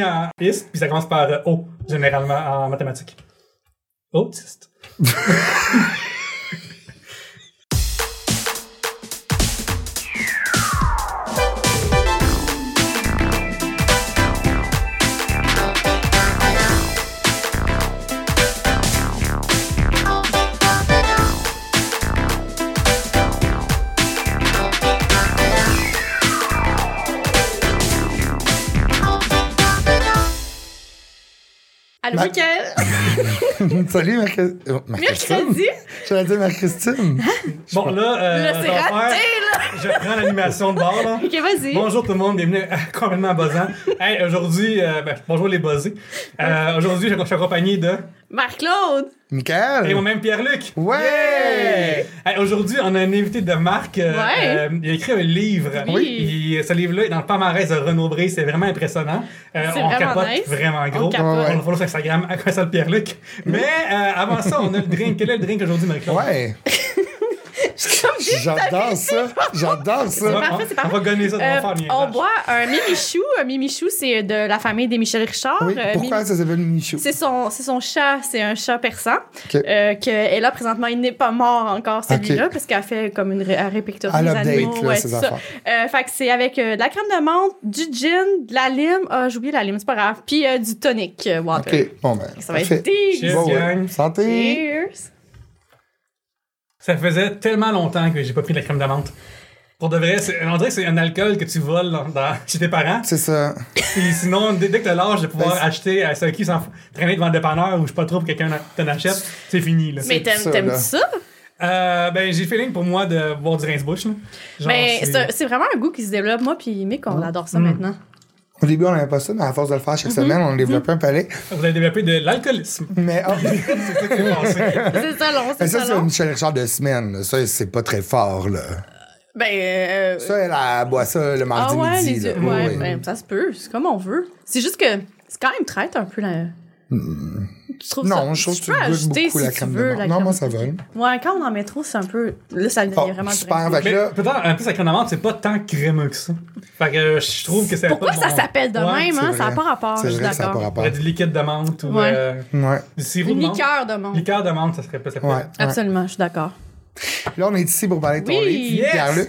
en ist, puis ça commence par euh, O, généralement, en mathématiques. Autiste. Allô, Ma- Mickaël? Salut, ma Christine. Mercredi? J'allais dire ma Christine. Bon, là, euh, Là, raté, faire- Je prends l'animation de bord, là. Ok, vas-y. Bonjour tout le monde, bienvenue à complètement buzzant. Hey, aujourd'hui, euh, ben, bonjour les buzzés. Euh, aujourd'hui, je suis accompagné de. Marc-Claude! Et Michael. moi-même Pierre-Luc. Ouais! Hey, aujourd'hui, on a un invité de Marc. euh, Ouais. euh, il a écrit un livre. Oui. Et ce livre-là est dans le palmarès de Renaud Bré. C'est vraiment impressionnant. Euh, C'est on vraiment capote nice. vraiment gros. On capote. Ouais. On le follow sur Instagram à quoi ça le Pierre-Luc? Mais euh, avant ça, on a le drink. Quel est le drink aujourd'hui, Marie-Claude? Ouais! J'adore ça! J'adore Ça parfait, on- c'est parfait. On va gonner ça, Euh, on boit un mimichou. Un mimichou, c'est de la famille des Michel Richard. Oui, Euh, pourquoi Mimi- ça s'appelle Michou? C'est son, c'est son chat, c'est un chat persan. Ok. Euh, que, et là, présentement, il n'est pas mort encore, celui-là, parce qu'elle fait comme une ré- répertorie l'update, animaux. là, ouais, ça. affaires. Euh, fait que c'est avec euh, de la crème de menthe, du gin, de la lime. Ah, j'ai oublié la lime, c'est pas grave. Puis euh, du tonic water. Ok, bon ben. Ça va parfait. être délicieux. Santé! Cheers. Ça faisait tellement longtemps que j'ai pas pris de la crème de menthe. Pour de vrai, c'est- on dirait que c'est un alcool que tu voles dans, dans- chez tes parents. C'est ça. Puis sinon, dès, dès que t'as l'âge de pouvoir Ben, acheter à ceux qui s'en f- traîner devant le dépanneur ou je sais pas trop pour quelqu'un t'en achète, c'est fini. Là. Mais ça, t'aimes- ça? Euh, ben, j'ai le feeling pour moi de boire du rince-bouche. Mais c'est- vraiment un goût qui se développe. Moi puis Mick, on adore ça Mm. maintenant. Au début, on n'avait pas ça, mais à force de le faire chaque semaine, on développait un palais. Vous avez développé de l'alcoolisme. Mais, oh, c'est ça qui s'est passé. C'est ça long, mais c'est ça, ça c'est long. Michel Richard de semaine. là. Ça, c'est pas très fort, là. Ben, euh, Ça, elle, elle boit ça le ah mardi ouais, midi. les là. yeux. Ouais, Oui. ben, ça se peut. C'est comme on veut. C'est juste que c'est quand même traite un peu la. Tu trouves ça? Non, je trouve que tu peux goûtes ajouter beaucoup si la crème veux, de la menthe. Non, crème moi, ça va. menthe. Ouais, quand on en met trop, c'est un peu. Là, ça devient Bon, vraiment super, rince-bouche. fait que Mais là, peut-être, en plus, la crème de menthe, c'est pas tant crémeux que ça. Fait que euh, je trouve que c'est Pourquoi pas ça s'appelle de Ouais, même, hein? Ça n'a pas rapport, je c'est suis vrai ça n'a pas rapport. Du liquide de menthe ou Ouais. euh, Ouais. du sirop de menthe. liqueur de menthe. Liqueur de menthe, ça serait pas. Absolument, je suis d'accord. Là, on est ici pour parler de ton Oui. livre, Yes. Pierre-Luc.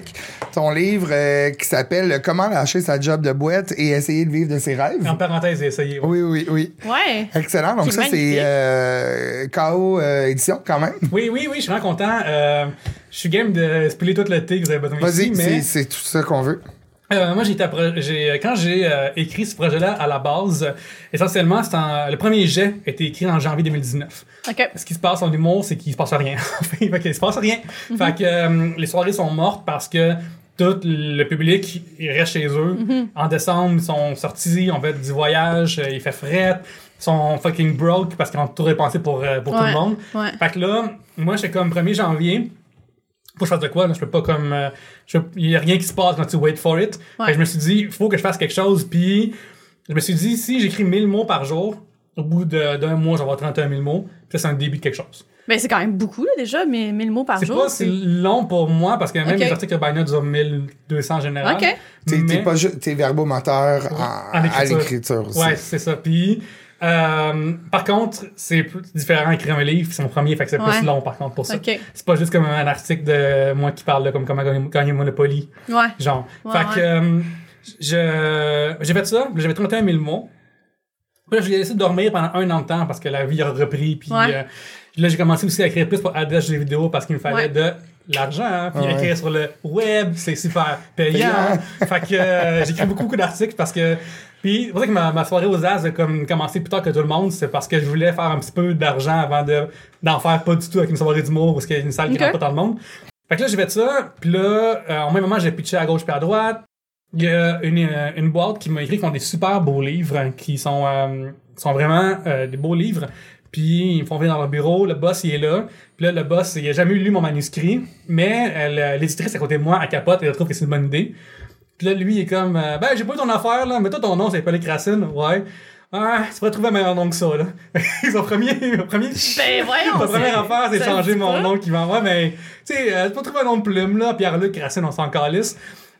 Ton livre euh, qui s'appelle Comment lâcher sa job de boîte et essayer de vivre de ses rêves. En parenthèse, essayez. ouais. Oui, oui, oui. Ouais. Excellent. Donc, ça, magnifique. c'est euh, KO euh, Édition, quand même. Oui, oui, oui, je suis vraiment content. Euh, je suis game de spiller tout le thé que vous avez besoin ici, Vas-y, mais c'est- c'est tout ça qu'on veut. Euh, moi, j'ai j'ai- quand j'ai euh, écrit ce projet-là à la base, euh, essentiellement, en- le premier jet a été écrit en janvier 2019. OK. Ce qui se passe en humour, c'est qu'il se passe rien. fait qu'il se passe rien. Fait que euh, les soirées sont mortes parce que tout le public il reste chez eux. En décembre, ils sont sortis, on fait du voyage, euh, il fait fret, ils sont fucking broke parce qu'ils ont tout dépensé pour, euh, pour tout Ouais. le monde. Ouais. Fait que là, moi, j'étais comme 1er janvier. Faut que je fasse de quoi, là? Je peux pas comme. euh, je- Il y a rien qui se passe quand tu wait for it. Ouais. Fait que je me suis dit, il faut que je fasse quelque chose. Puis, je me suis dit, si j'écris 1000 mots par jour, au bout de- d'un mois, j'aurai 31 000 mots. Puis ça, c'est un début de quelque chose. Ben, c'est quand même beaucoup, là, déjà, mais 1000 mots par C'est jour. pas si long pour moi, parce que même Ok. les articles de Baina durent 1200 en général. OK. T'es Mais- t'es pas t'es verbomoteur en- En à écriture. l'écriture aussi. Ouais, c'est ça. Puis, euh, par contre, c'est plus différent d'écrire un livre, c'est mon premier, fait que c'est Ouais. plus long par contre pour ça. OK. C'est pas juste comme un article de moi qui parle de comme comment gagner, Monopoly, Ouais. genre. Ouais, fait que euh, je j'ai fait ça, j'avais 31 000 mots. Puis là, j'ai laissé dormir pendant un an de temps parce que la vie a repris. Puis euh, là, j'ai commencé aussi à écrire plus pour Adresse Jeux vidéo parce qu'il me fallait de l'argent. hein. Puis Ouais. écrire sur le web, c'est super payant. fait que euh, j'écris beaucoup, beaucoup d'articles parce que. Puis c'est pour ça que ma, ma soirée aux As a comme commencé plus tard que tout le monde. C'est parce que je voulais faire un petit peu d'argent avant de d'en faire pas du tout avec une soirée d'humour parce qu'il y a une salle qui rentre pas tant de monde. Fait que là, j'ai fait ça. Puis là, euh, en même moment, j'ai pitché à gauche puis à droite. Il y a une, euh, une boîte qui m'a écrit qui ont des super beaux livres, hein, qui sont, euh, sont vraiment euh, des beaux livres. Puis ils me font venir dans leur bureau, le boss il est là. Puis là, le boss, il a jamais lu mon manuscrit, mais euh, l'éditrice à côté de moi, elle capote et elle trouve que c'est une bonne idée. Puis là, lui, il est comme, euh, ben, j'ai pas eu ton affaire, là, mais toi, ton nom, c'est Pauline Racine, ouais. Ah, tu pourrais trouver un meilleur nom que ça, là. Son premier, premier, Ben, voyons. sa première affaire, c'est changer mon nom qui va. Ouais, mais, tu sais, euh, tu peux trouver un nom de plume, là. Pierre-Luc Racine, on s'en calisse.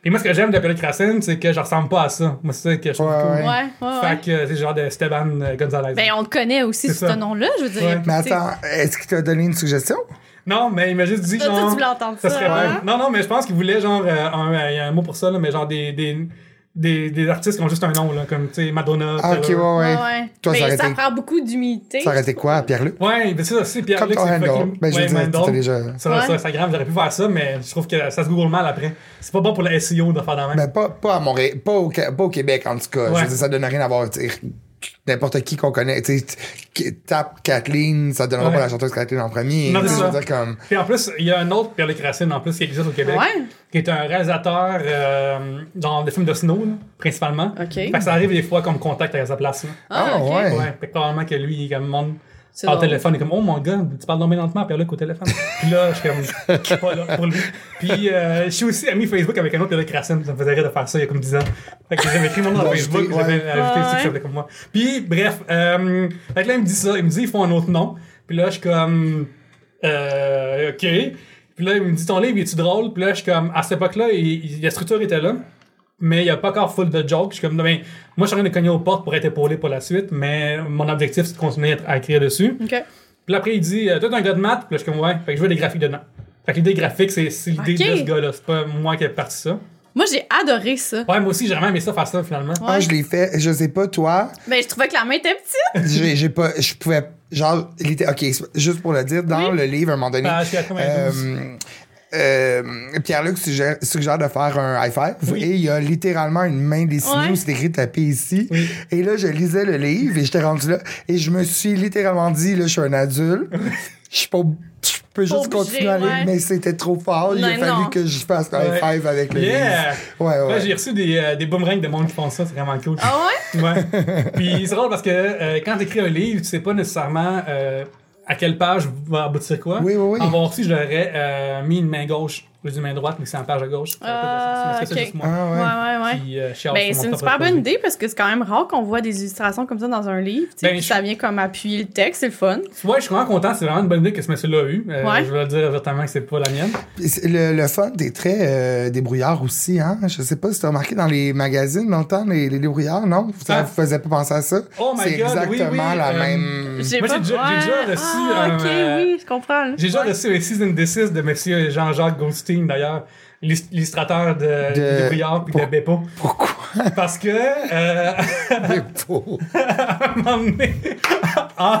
Et moi, ce que j'aime de Pellet Racine, c'est que je ressemble pas à ça. Moi, c'est ça que je trouve Ouais, cool. ouais. Ouais, ouais, ouais. Fait que c'est genre de Esteban euh, Gonzalez. Ben, on le connaît aussi, C'est sous ce nom-là, je veux dire. Ouais. Mais attends, est-ce qu'il t'a donné une suggestion? Non, mais il m'a juste dit genre. tu voulais entendre ça ça, serait hein? Non, non, mais je pense qu'il voulait genre. euh, un, euh, Il y a un mot pour ça, là, mais genre des, des, des, des artistes qui ont juste un nom, là, comme, tu sais, Madonna. Ah, ok, ouais, ouais. Ouais, ouais. Toi, Mais ça ça été- prend beaucoup d'humilité. Ça aurait été quoi, Pierre-Luc? Ouais, mais c'est ça, c'est Pierre Comme Luc, ton c'est handle. fucking- Ben, je t'étais déjà. Sur, Ouais. sur Instagram, j'aurais pu faire ça, mais je trouve que ça se google mal après. C'est pas bon pour le SEO de faire dans même. Mais pas, pas à Montréal, pas au, pas au Québec, en tout cas. Je veux dire, ça donne rien à voir. N'importe qui qu'on connaît, tu sais, tape Kathleen, ça donnera Ouais. pas la chanteuse Kathleen en premier. Non, ça. dire, comme, Puis en plus, il y a un autre Pierre Racine en plus qui existe au Québec, Ouais. qui est un réalisateur euh, dans des films de snow, là, principalement. OK. Fait que ça arrive des fois comme contact à sa place. Là. Ah, ok. ouais. Ouais, fait que probablement que lui, il est comme monde par drôle. téléphone, il est comme Oh mon gars, tu parles donc lentement, Pierre-Luc au téléphone. Puis là, je suis comme Je suis pas là pour lui. Puis euh, je suis aussi ami Facebook avec un autre Pierre-Luc Racine, ça me faisait rire de faire ça il y a comme 10 ans. Fait que j'avais écrit mon nom dans Facebook, j'avais ouais. ajouté aussi que ça faisait comme moi. Puis bref, euh, fait que là, il me dit ça, il me dit ils font un autre nom. Puis là, je suis comme euh, OK. Puis là, il me dit ton livre, est-tu drôle? Puis là, je suis comme à cette époque-là, la structure était là mais il n'y a pas encore full de jokes. Je suis comme, ben, moi, je suis en train de cogner aux portes pour être épaulé pour la suite, mais mon objectif, c'est de continuer à, à écrire dessus. Puis après, il dit, euh, toi, t'es un gars de maths? Puis là, je suis comme, ouais. Fait que je veux des graphiques dedans. Fait que l'idée graphique, c'est c'est l'idée de ce gars-là. C'est pas moi qui ai parti ça. Moi, j'ai adoré ça. Ouais, moi aussi, j'ai vraiment aimé ça faire ça, finalement. ah, je l'ai fait, je sais pas, toi, Ben, je trouvais que la main était petite. j'ai j'ai pas, je pouvais, genre, il était- ok, juste pour le dire, dans Oui. le livre, à un moment donné, Ah, je suis à 92. euh, euh, Pierre-Luc suggère, suggère de faire un high five Oui. et il y a littéralement une main dessinée Ouais. où c'est écrit tapé ici. Oui. Et là, je lisais le livre et j'étais rendu là et je me suis littéralement dit, là, je suis un adulte. Je suis pas, je peux juste obligé, continuer à lire, ouais. mais c'était trop fort. Il a Non, fallu non. que je fasse un high Ouais. five avec le Yeah! livre. Ouais, Là, ouais. j'ai reçu des, euh, des boomerangs de monde qui font ça, c'est vraiment cool. Ah ouais? Ouais. Puis c'est drôle parce que euh, quand t'écris un livre, tu sais pas nécessairement euh, à quelle page va aboutir quoi? Oui, oui, oui. En voir aussi, j'aurais euh, mis une main gauche, au lieu d'une main droite, mais c'est en page à gauche. Ah, c'est. Ah, ouais. Ouais, ouais, ouais. Euh, Ben, c'est une super bonne idée parce que c'est quand même rare qu'on voit des illustrations comme ça dans un livre. tu sais, Ben, puis je- ça vient comme appuyer le texte, c'est le fun. Ouais, je suis vraiment content. C'est vraiment une bonne idée que ce monsieur-là a eu. Euh, Ouais. Je veux le dire ouvertement que c'est pas la mienne. Le, le fun, t'es très euh, débrouillard aussi, hein? Je sais pas si t'as remarqué dans les magazines longtemps, les, les débrouillards, non? Ça Ah. vous faisait pas penser à ça? Oh my C'est God, exactement oui, oui, la euh, même. J'ai Moi, pas- j'ai déjà- j'ai déjà Ouais. reçu Ah, un, ok, euh, oui, je comprends. J'ai déjà reçu un season 6 de monsieur Jean-Jacques D'ailleurs, l'illust- l'illustrateur de, De- de Brouillard puis de Beppo. Pourquoi? Parce que, euh, pauvres. à un moment donné, en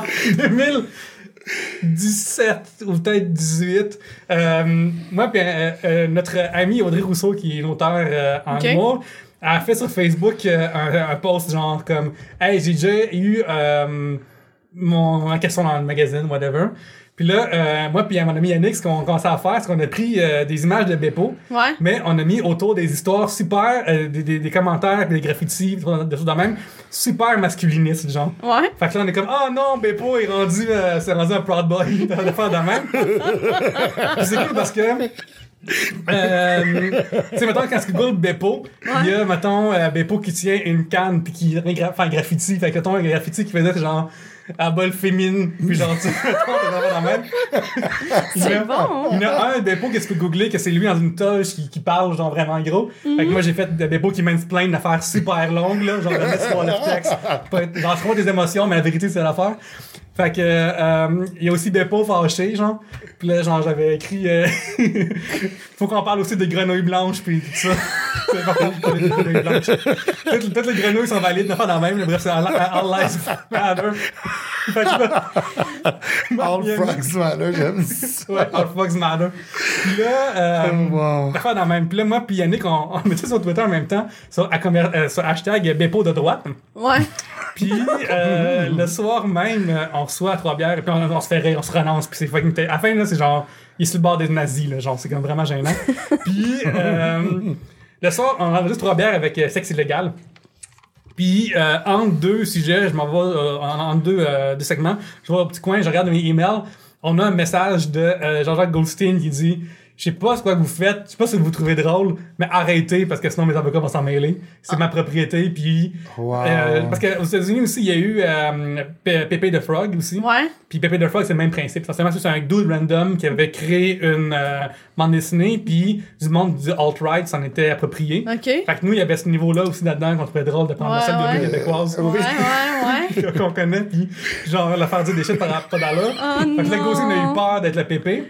2017 ou peut-être 18, euh, moi puis euh, euh, notre ami Audrey Rousseau, qui est une auteure euh, en humour, a fait sur Facebook euh, un, un post genre comme « Hey, j'ai déjà eu euh, mon, ma question dans le magazine, whatever. » Puis là, euh, moi puis mon ami Yannick, ce qu'on commençait à faire, c'est qu'on a pris euh, des images de Beppo, Ouais. mais on a mis autour des histoires super, euh, des, des, des commentaires, des graffitis, des choses de même, super masculinistes, genre. Ouais. Fait que là, on est comme, oh non, Beppo est rendu, euh, c'est rendu un Proud Boy, de faire de même. Puis c'est cool parce que, euh, tu sais, mettons, quand tu googles Beppo, il y a, mettons, euh, Beppo qui tient une canne puis qui fait un graffiti. Fait que, mettons, un graffiti qui faisait genre, à bol féminin, puis genre, tu C'est a- bon. Il y en a un Beppo que tu peux googler, que c'est lui dans une toge qui, qui parle, genre vraiment gros. Fait que moi, j'ai fait de Beppo qui mansplain une affaire super longue, là, genre de mettre sur le texte. Genre, c'est pas des émotions, mais la vérité, c'est l'affaire. Fait que, euh, il y a aussi Beppo fâché, genre. Puis là, genre, j'avais écrit, euh, faut qu'on parle aussi des grenouilles blanches, puis tout ça. C'est pas pas des grenouilles blanches. Toutes, toutes les grenouilles sont valides, ne pas dans la même, mais bref, c'est all, all lives matter. Fait que là, All il y a- frogs matter, j'aime ça. Ouais, all fucks matter. Puis là, euh, Wow. L'affaire dans le même. Puis là, moi, puis Yannick, on, on mettait sur Twitter en même temps, sur, à euh, sur hashtag Bepo de droite. Ouais. Puis euh, le soir même, euh, on reçoit trois bières, et puis on, on se fait rire, on se renonce, puis c'est fucking. À la fin, là, c'est genre, il est sur le bord des nazis, là, genre, c'est comme vraiment gênant. puis euh, le soir, on enregistre trois bières avec euh, sexe illégal. Puis, euh, entre deux sujets, je m'en vais, euh, en- entre deux, euh, deux segments, je vais au petit coin, je regarde mes emails. On a un message de Jean-Jacques Goldstein qui dit je sais pas ce que vous faites, je sais pas si vous trouvez drôle, mais arrêtez parce que sinon mes avocats vont s'en mêler. C'est ma propriété, puis Wow. euh, parce qu'aux États-Unis aussi, il y a eu euh, Pepe the Frog aussi. Ouais. Puis Pepe the Frog, c'est le même principe. Essentiellement, c'est un dude random qui avait créé une euh, bande dessinée, puis du monde du alt-right s'en était approprié. OK. Fait que nous, il y avait ce niveau-là aussi là-dedans qu'on trouvait drôle de prendre Ouais, ça de ouais. la québécoise. Ouais, ouais, ouais. qu'on connaît, puis genre la faire dire des shit par pas d'allure. Oh fait que là, non. Gosling a eu peur d'être le pépé.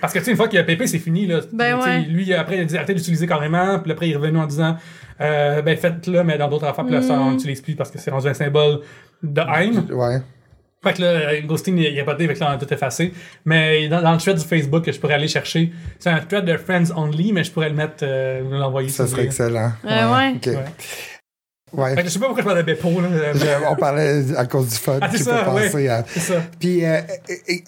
Parce que, tu sais, une fois qu'il y a pépé, c'est fini, là. Ben ouais. Lui, après, il a dit arrêtez d'utiliser carrément, puis après, il est revenu en disant, euh, ben, faites-le, mais dans d'autres affaires, puis là, ça, Mm. on l'utilise plus parce que c'est rendu un symbole de haine. Ouais. Fait que là, Ghosting, il il a pas dit, fait que là, on a tout effacé. Mais dans, dans le thread du Facebook que je pourrais aller chercher, c'est un thread de Friends Only, mais je pourrais le mettre, euh, vous l'envoyer. Ça serait excellent. Euh, ouais. Ok. Ouais. Ouais. Fait que je sais pas pourquoi je parle de Beppo, là. on parlait à cause du fun. Ah, c'est tu ça, peux ouais. penser à. C'est ça. Puis, euh,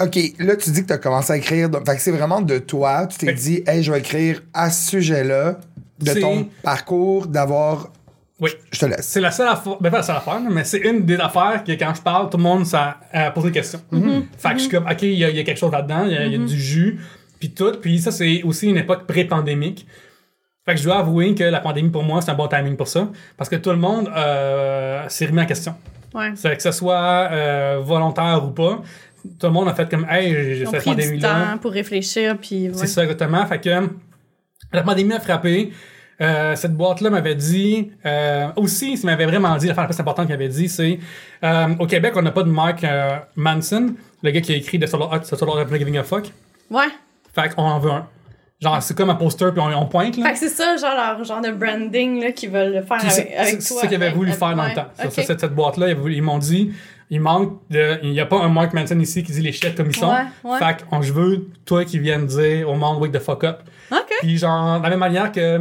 OK, là, tu dis que tu as commencé à écrire. donc- Fait que c'est vraiment de toi. Tu t'es Fait- dit, hey, je vais écrire à ce sujet-là, de ton parcours, d'avoir. Oui. Je te laisse. C'est la seule affaire, ben pas la seule affaire, mais c'est une des affaires que quand je parle, tout le monde ça, euh, pose des questions. Fait que je suis comme, ok, il y, a- il y a quelque chose là-dedans, il y, y a du jus, puis tout. Puis ça, c'est aussi une époque pré-pandémique. Fait que je dois avouer que la pandémie, pour moi, c'est un bon timing pour ça. Parce que tout le monde euh, s'est remis en question. Ouais. Que ce soit euh, volontaire ou pas, tout le monde a fait comme, hey, j'ai cette pris du pandémie-là. temps pour réfléchir, puis ouais. C'est ça, exactement. Fait que la pandémie a frappé. Euh, cette boîte-là m'avait dit, euh, aussi, ce m'avait vraiment dit, l'affaire la plus importante qu'il avait dit, c'est euh, au Québec, on n'a pas de Mark euh, Manson, le gars qui a écrit The Solar The Solar Giving a Fuck. Ouais. Fait qu'on en veut un. Genre, c'est comme un poster, puis on, on pointe, là. Fait que c'est ça, genre, leur genre de branding, là, qu'ils veulent faire avec, c'est avec c'est toi. ça qu'ils avaient voulu faire dans le temps. Ça, cette, cette boîte-là, ils, m'ont dit, il manque de. Il n'y a pas un Mark Manson ici qui dit les shit comme ils sont. Ouais, ouais. Fait qu'on je veux, toi qui viennes dire au monde, wake the fuck up. OK. Puis genre, de la même manière que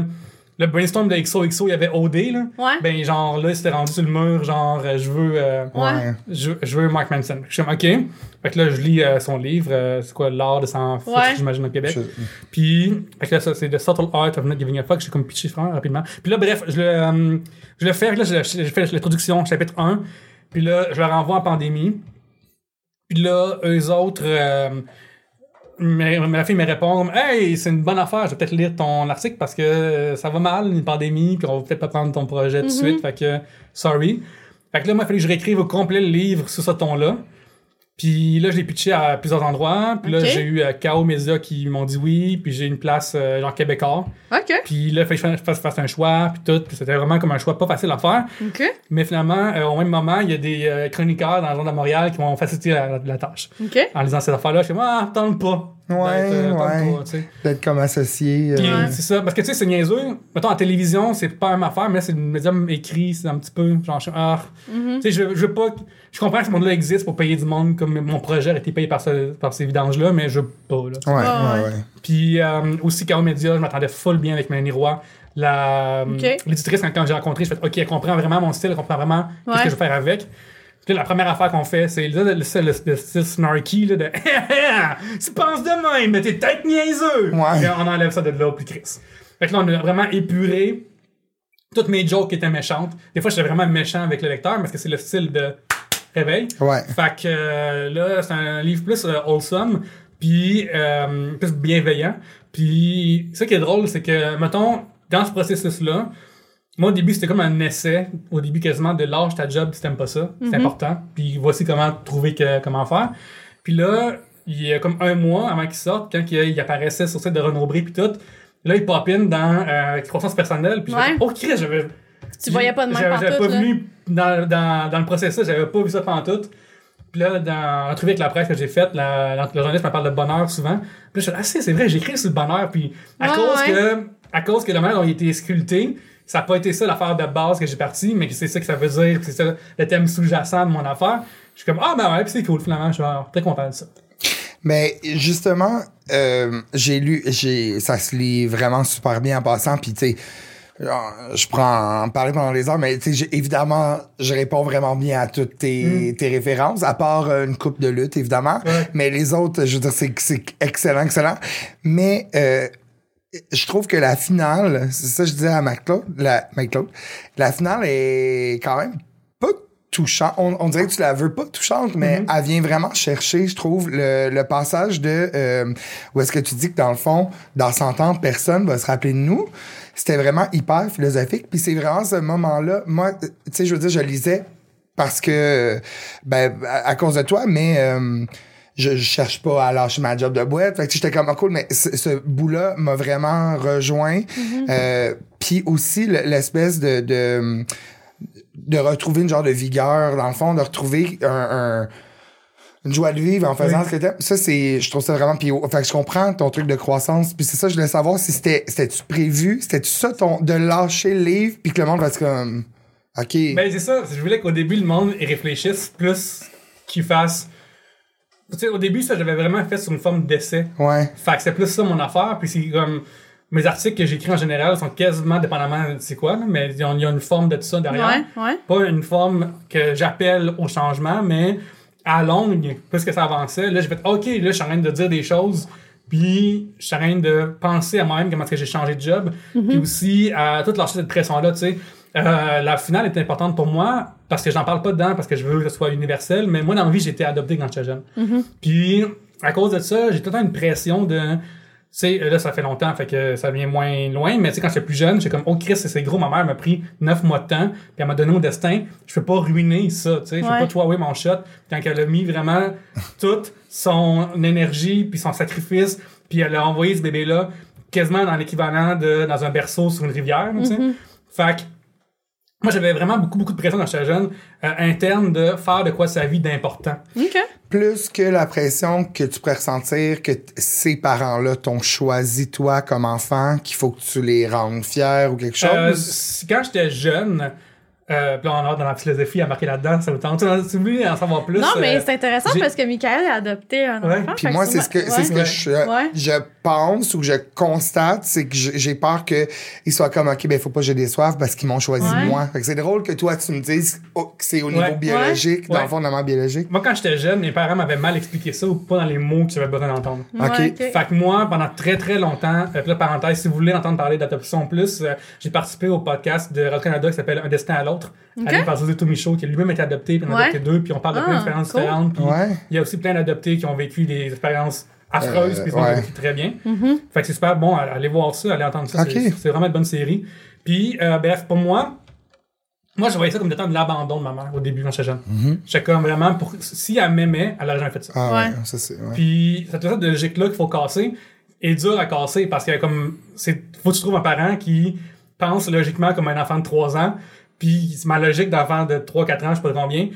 le brainstorm de XOXO, il y avait OD, là. Ouais. Ben genre, là, c'était rendu sur le mur, genre, euh, je veux... euh, Ouais. je, je veux Mark Manson. Je suis comme, OK. Fait que là, je lis euh, son livre, euh, c'est quoi, L'art de s'en foutre, Ouais. j'imagine, au Québec. Je- Puis, fait que là, ça, c'est The Subtle Art of Not Giving a Fuck. J'ai comme pitché vraiment rapidement. Puis là, bref, je le, euh, je le fais. Là, je- j'ai fait l'introduction, chapitre 1. Puis là, je le renvoie en pandémie. Puis là, eux autres, euh, mais, mais la fille me répond Hey, c'est une bonne affaire, je vais peut-être lire ton article parce que euh, ça va mal, une pandémie, puis on va peut-être pas prendre ton projet tout de suite. Fait que, sorry. Fait que là, moi, il fallait que je réécrive au complet le livre sur ce ton-là. Puis là, je l'ai pitché à plusieurs endroits. Puis là, j'ai eu euh, KO Media qui m'ont dit oui. Puis j'ai une place euh, genre québécois. OK. Puis là, il fallait que je fasse, fasse un choix. Puis tout. Puis c'était vraiment comme un choix pas facile à faire. OK. Mais finalement, euh, au même moment, il y a des euh, chroniqueurs dans la zone de Montréal qui m'ont facilité la, la tâche. OK. En lisant cette affaire-là, je suis comme, ah, tente pas. Ouais, D'être, euh, tente ouais. pas, tu sais. D'être comme associé. euh, Puis Ouais. c'est ça, parce que tu sais, c'est niaiseux. Mettons, en télévision, c'est pas une affaire, mais là, c'est le médium écrit, c'est un petit peu, genre, je, ah, Mm-hmm. tu sais, je, je veux pas, je comprends que ce monde-là existe pour payer du monde, comme mon projet a été payé par, ce- par ces vidanges-là, mais je veux pas, là. Ouais, ouais, Ouais, ouais. Puis euh, aussi, K.O. Media, je m'attendais full bien avec Mélanie Roy. La, Ok. L'éditrice, quand, quand j'ai rencontré, je fais OK, elle comprend vraiment mon style, elle comprend vraiment Ouais. ce que je veux faire avec. Puis là, la première affaire qu'on fait, c'est le, le, le, le- le style snarky, là, de Tu penses de même, mais t'es peut-être niaiseux. Ouais. Et on enlève ça de là, puis Chris. Fait que là, on a vraiment épuré toutes mes jokes qui étaient méchantes. Des fois, j'étais vraiment méchant avec le lecteur parce que c'est le style de réveil. Ouais. Fait que euh, là, c'est un livre plus euh, wholesome, puis euh, plus bienveillant. Puis ça qui est drôle, c'est que, mettons, dans ce processus-là, moi au début, c'était comme un essai, au début quasiment, de lâche ta job si t'aimes pas ça. C'est important. Puis voici comment trouver que, comment faire. Puis là, il y a comme un mois avant qu'il sorte, quand il, il apparaissait sur le site de Renaud Bré, puis tout, là, il pop in dans euh, croissance personnelle. Puis je Ouais. fais, oh, Chris, j'avais Tu voyais pas de même j'avais- pas là? venu dans, dans, dans le processus, j'avais pas vu ça pantoute. Puis là, dans l'entrevue avec la presse que j'ai faite, le journaliste me parle de bonheur souvent. Puis là, je suis ah, c'est c'est vrai, j'écris sur le bonheur. Puis à Ouais, cause ouais. que à cause que la manière dont il a été sculpté, ça n'a pas été ça l'affaire de base que j'ai parti, mais que c'est ça que ça veut dire, que c'est ça le thème sous-jacent de mon affaire. Je suis comme, ah ben ouais, puis c'est cool, finalement, je suis très content de ça. Mais justement, euh, j'ai lu, j'ai, ça se lit vraiment super bien en passant. Puis tu sais, je prends en parler pendant les heures, mais tu sais, j'ai- évidemment, je réponds vraiment bien à toutes tes, tes références, à part euh, une coupe de lutte, évidemment. Ouais. Mais les autres, je veux dire, c'est, c'est excellent, excellent. Mais euh, je trouve que la finale, c'est ça que je disais à McCloud, la, McCloud, la finale est quand même pas touchant. On, on dirait que tu la veux pas touchante, mais elle vient vraiment chercher, je trouve, le, le passage de euh, où est-ce que tu dis que dans le fond, dans 100 ans, personne va se rappeler de nous. C'était vraiment hyper philosophique. Puis c'est vraiment ce moment-là. Moi, tu sais, je veux dire, je lisais parce que, ben, à, à cause de toi, mais euh, je, je cherche pas à lâcher ma job de boîte. Fait que j'étais comme, ah, cool, mais ce, ce bout-là m'a vraiment rejoint. Euh, Puis aussi, le- l'espèce de, de de retrouver une genre de vigueur, dans le fond, de retrouver un, un- une joie de vivre en faisant Oui. ce que t'aimes. Ça, c'est, je trouve ça vraiment, puis, fait que je comprends ton truc de croissance, puis c'est ça, je voulais savoir si c'était, c'était-tu prévu, c'était-tu ça ton, de lâcher le livre, puis que le monde va être comme, ok. Ben, c'est ça. Je voulais qu'au début, le monde y réfléchisse plus qu'il fasse. Tu sais, au début, ça, j'avais vraiment fait sur une forme d'essai. ouais. Fait que c'est plus ça mon affaire. Puis c'est comme. Mes articles que j'écris en général sont quasiment dépendamment de c'est quoi, là, mais il y a il y a une forme de tout ça derrière. Ouais, ouais. Pas une forme que j'appelle au changement, mais à longue, que ça avançait, là, j'ai fait OK, là, je suis en train de dire des choses. Puis, je suis en train de penser à moi-même comment est-ce que j'ai changé de job. Puis aussi, à toute lâcher cette pression-là, tu sais. Euh, la finale est importante pour moi parce que j'en parle pas dedans, parce que je veux que ce soit universel. Mais moi, dans ma vie, j'ai été adopté quand j'étais jeune. Puis, à cause de ça, j'ai tout le temps une pression de. Sais, là, ça fait longtemps, fait que ça vient moins loin, mais tu sais, quand j'étais plus jeune, j'étais comme, oh Chris, c'est gros, ma mère m'a pris neuf mois de temps, puis elle m'a donné mon destin, je peux pas ruiner ça, tu sais, je peux Ouais. pas tuer mon shot, quand elle a mis vraiment toute son énergie, puis son sacrifice, puis elle a envoyé ce bébé-là quasiment dans l'équivalent de dans un berceau sur une rivière, tu sais. Fait que, moi, j'avais vraiment beaucoup, beaucoup de pression quand j'étais jeune, euh, interne de faire de quoi sa vie d'important. OK. Plus que la pression que tu pourrais ressentir que ces parents-là t'ont choisi toi comme enfant, qu'il faut que tu les rendes fiers ou quelque chose? Euh, quand j'étais jeune, euh, puis là, on a dans la philosophie à marquer là-dedans, ça vous tente. Tu voulais en savoir plus? Non, mais euh, c'est intéressant parce que Michael a adopté un Ouais, enfant. Puis moi, c'est ce que, c'est ce que ouais. je, Ouais. je pense ou que je constate, c'est que j'ai peur qu'ils soient comme, OK, ben, faut pas que je déçoive parce qu'ils m'ont choisi Ouais. moi. Fait que c'est drôle que toi, tu me dises oh, que c'est au niveau Ouais. biologique, dans Ouais. le biologique. Moi, quand j'étais jeune, mes parents m'avaient mal expliqué ça ou pas dans les mots que j'avais besoin d'entendre. Ouais, Ok. ok. Fait que moi, pendant très très longtemps, euh, puis là, parenthèse, si vous voulez entendre parler d'adoption plus, euh, j'ai participé au podcast de Radio-Canada qui s'appelle Un destin à l'autre, Ok. animé par José Tomichaud, qui lui-même été adopté, puis on a Ouais. adopté deux, puis on parle de plein Ah, d'expériences cool. différentes, puis Ouais. il y a aussi plein d'adoptés qui ont vécu des expériences affreuses, Euh, puis ils ont vécu très bien. Mm-hmm. Fait que c'est super bon, allez voir ça, allez entendre ça, c'est- c'est vraiment une bonne série. Puis, euh, bref, pour moi, moi, je voyais ça comme étant de l'abandon de ma mère au début quand j'étais jeune. J'étais comme vraiment, pour, si elle m'aimait, elle aurait jamais fait ça. Ah ouais, Ouais. ça c'est. Ouais. Puis cette sorte de logique-là qu'il faut casser est dur à casser parce que comme c'est faut que tu trouves un parent qui pense logiquement comme un enfant de 3 ans. Puis c'est ma logique d'enfant de 3-4 ans, je sais pas combien.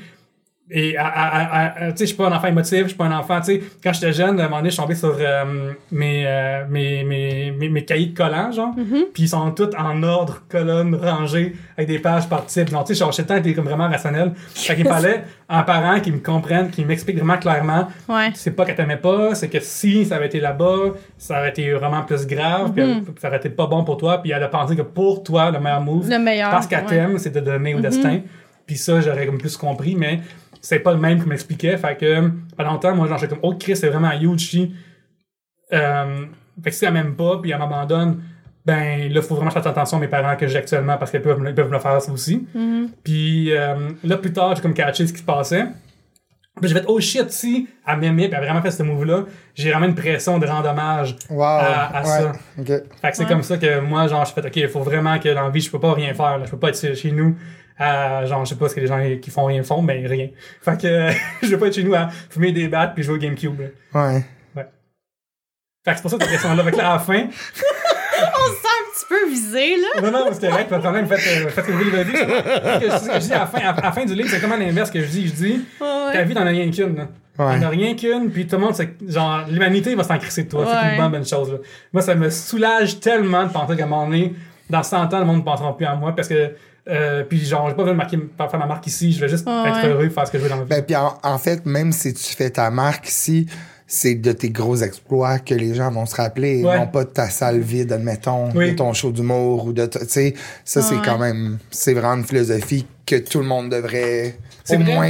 Et à, à, à- à- tu sais, je suis pas un enfant émotif, je suis pas un enfant, tu sais, quand j'étais jeune, à un moment donné, je suis tombé sur euh, mes, euh, mes, mes, mes, mes cahiers de collants, genre, puis ils sont tous en ordre, colonne, rangés, avec des pages par type. Genre, tu sais, genre, j'étais le temps, comme vraiment rationnel. Fait qu'il me fallait un parent qui me comprenne, qui m'explique vraiment clairement Ouais. c'est pas qu'elle t'aimait pas, c'est que si ça avait été là-bas, ça aurait été vraiment plus grave, puis elle- ça aurait été pas bon pour toi, puis elle a pensé que pour toi, le meilleur move, Le meilleur. parce qu'elle ouais. t'aime, c'est de donner au destin. Puis ça, j'aurais comme plus compris, mais c'est pas le même qui m'expliquait. Fait que pendant longtemps, moi, genre, j'étais comme, oh, Chris, c'est vraiment huge. Euh, fait que si elle m'aime pas, puis elle m'abandonne, ben là, faut vraiment faire attention à mes parents que j'ai actuellement parce qu'ils peuvent, me- ils peuvent me le faire ça aussi. Puis euh, là, plus tard, j'ai comme catché ce qui se passait. Puis j'ai fait, oh shit, si elle m'aimait, puis elle a vraiment fait ce move-là, j'ai vraiment une pression de rendre hommage Wow. à, à ouais. ça. Fait que c'est Ouais. comme ça que moi, genre, je fais, OK, il faut vraiment que dans la vie, je peux pas rien faire. Là. Je peux pas être chez nous à, genre, je sais pas ce que les gens qui font rien font, mais rien. Fait que je vais pas être chez nous à fumer des battes puis jouer au GameCube. là. Ouais. Fait que c'est pour ça que cette question-là. Fait que là, à la fin, On se sent un petit peu visé, là. non, non, c'était correct. Quand même, faites, euh, faites ce que vous voulez de la vie. Ce que je- ce que je dis à la fin, à la fin du livre, c'est comme à l'inverse que je dis. Je dis, ta Ouais. vie, t'en as rien qu'une. là. Ouais. T'en as rien qu'une, puis tout le monde, c'est- genre, l'humanité va s'en crisser de toi. C'est Ouais. une bonne, bonne chose. là. Moi, ça me soulage tellement de penser qu'à un moment donné, dans 100 ans, le monde ne pensera plus à moi parce que, euh, puis genre, j'ai pas besoin de marquer, faire ma marque ici, je vais juste Ouais. être heureux, faire ce que je veux dans ma vie. Ben, puis en, en fait, même si tu fais ta marque ici, c'est de tes gros exploits que les gens vont se rappeler, Ouais. non pas de ta salle vide, admettons, Oui. de ton show d'humour ou de, tu sais, ça c'est Ouais. quand même, c'est vraiment une philosophie que tout le monde devrait C'est au vrai? moins.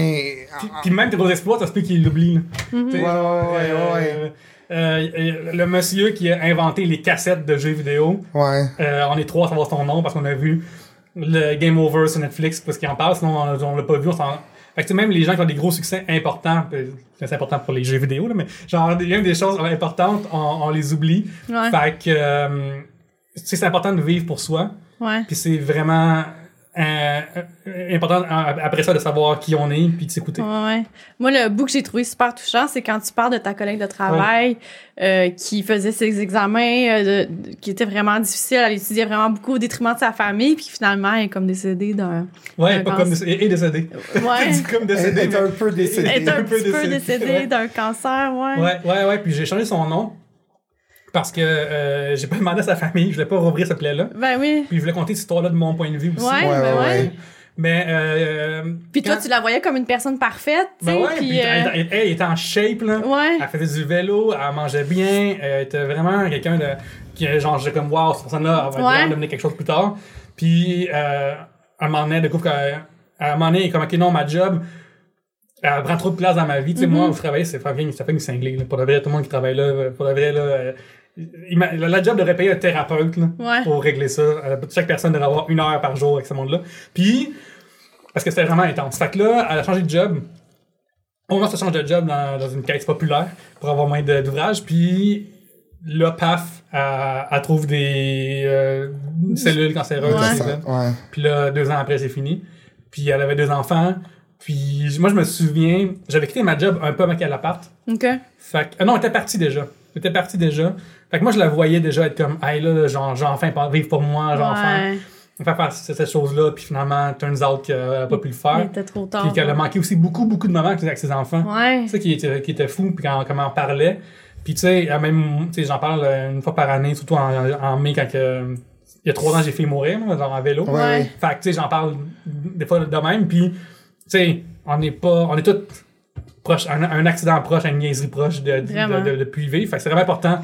Puis, puis même tes gros espoirs, ça se peut qu'ils l'oublient. sais, Ouais, ouais, ouais, euh, ouais. euh, euh, le monsieur qui a inventé les cassettes de jeux vidéo, Ouais. Euh, on est trois à savoir son nom parce qu'on a vu le Game Over sur Netflix parce qu'il en parle, sinon on, on l'a pas vu. On s'en- Fait que même les gens qui ont des gros succès importants, c'est important pour les jeux vidéo, là, mais genre, il y a des choses importantes, on, on les oublie. Ouais. Fait que, euh, c'est important de vivre pour soi. Ouais. Puis c'est vraiment euh, euh, important après ça de savoir qui on est puis de s'écouter. Ouais, ouais. Moi, le bout que j'ai trouvé super touchant, c'est quand tu parles de ta collègue de travail euh, qui faisait ses examens, euh, de- de- qui était vraiment difficile, elle étudiait vraiment beaucoup au détriment de sa famille, puis finalement elle est comme décédée d'un... Ouais, pas cancer. comme décédé, et décédé. Ouais. Comme Elle décédé. est un peu décédée. Elle est un un peu décédée. décédée d'un cancer, ouais. Ouais, ouais, ouais. Puis j'ai changé son nom parce que euh, j'ai pas demandé à sa famille. Je voulais pas rouvrir cette plaie-là. Ben oui. Puis je voulais compter cette histoire-là de mon point de vue aussi. Ouais, Ouais, ben ouais. Mais euh, Puis toi, quand- tu la voyais comme une personne parfaite, tu sais, Ben ouais, puis... puis euh, elle, elle- elle était en shape, là. Ouais. Elle faisait du vélo, elle mangeait bien, elle était vraiment quelqu'un de. qui genre, j'étais comme, wow, cette personne-là, elle va Ouais. devenir quelque chose plus tard. Puis, euh, à un moment donné, de coup, qu'elle- à un moment donné, elle est comme, ok, non, ma job, elle prend trop de place dans ma vie. Tu sais, Mm-hmm. moi, au travail, c'est fucking, c'est fucking cinglé, là. Pour de vrai, tout le monde qui travaille là, euh, pour de vrai, là. La la job devrait payer un thérapeute, là, Ouais. pour régler ça. Euh, chaque personne devrait avoir une heure par jour avec ce monde-là. Puis, parce que c'était vraiment intense. Fait que là, elle a changé de job. Au moins, ça change de job dans, dans une caisse populaire pour avoir moins de- d'ouvrages. Puis là, paf, elle, elle trouve des euh, cellules cancéreuses. Ouais. Puis là, deux ans après, c'est fini. Puis elle avait deux enfants. Puis moi, je me souviens, j'avais quitté ma job un peu avant qu'elle apparte. OK. Fait que, euh, non, elle était partie déjà. Elle était partie déjà. Fait que moi, je la voyais déjà être comme, hey là, genre, j'ai enfin pas vivre pour moi, j'ai enfin, Ouais. enfin faire cette cette chose-là. Puis finalement, turns out qu'elle a pas pu le faire. était trop tard. Puis qu'elle a manqué aussi beaucoup, beaucoup de moments avec ses enfants. Ouais. C'est ça qui était, qui était fou, puis quand, comment on parlait. Puis tu sais, elle même, tu sais, j'en parle euh, une fois par année, surtout en, en mai, quand que, il y a trois ans, j'ai fait mourir, là, genre en vélo. Ouais. Fait que tu sais, j'en parle des fois de même, puis tu sais, on n'est pas, on est tous proches, un, un accident proche, une niaiserie proche de, de, Vraiment. de, de, puis vivre. Fait que c'est vraiment important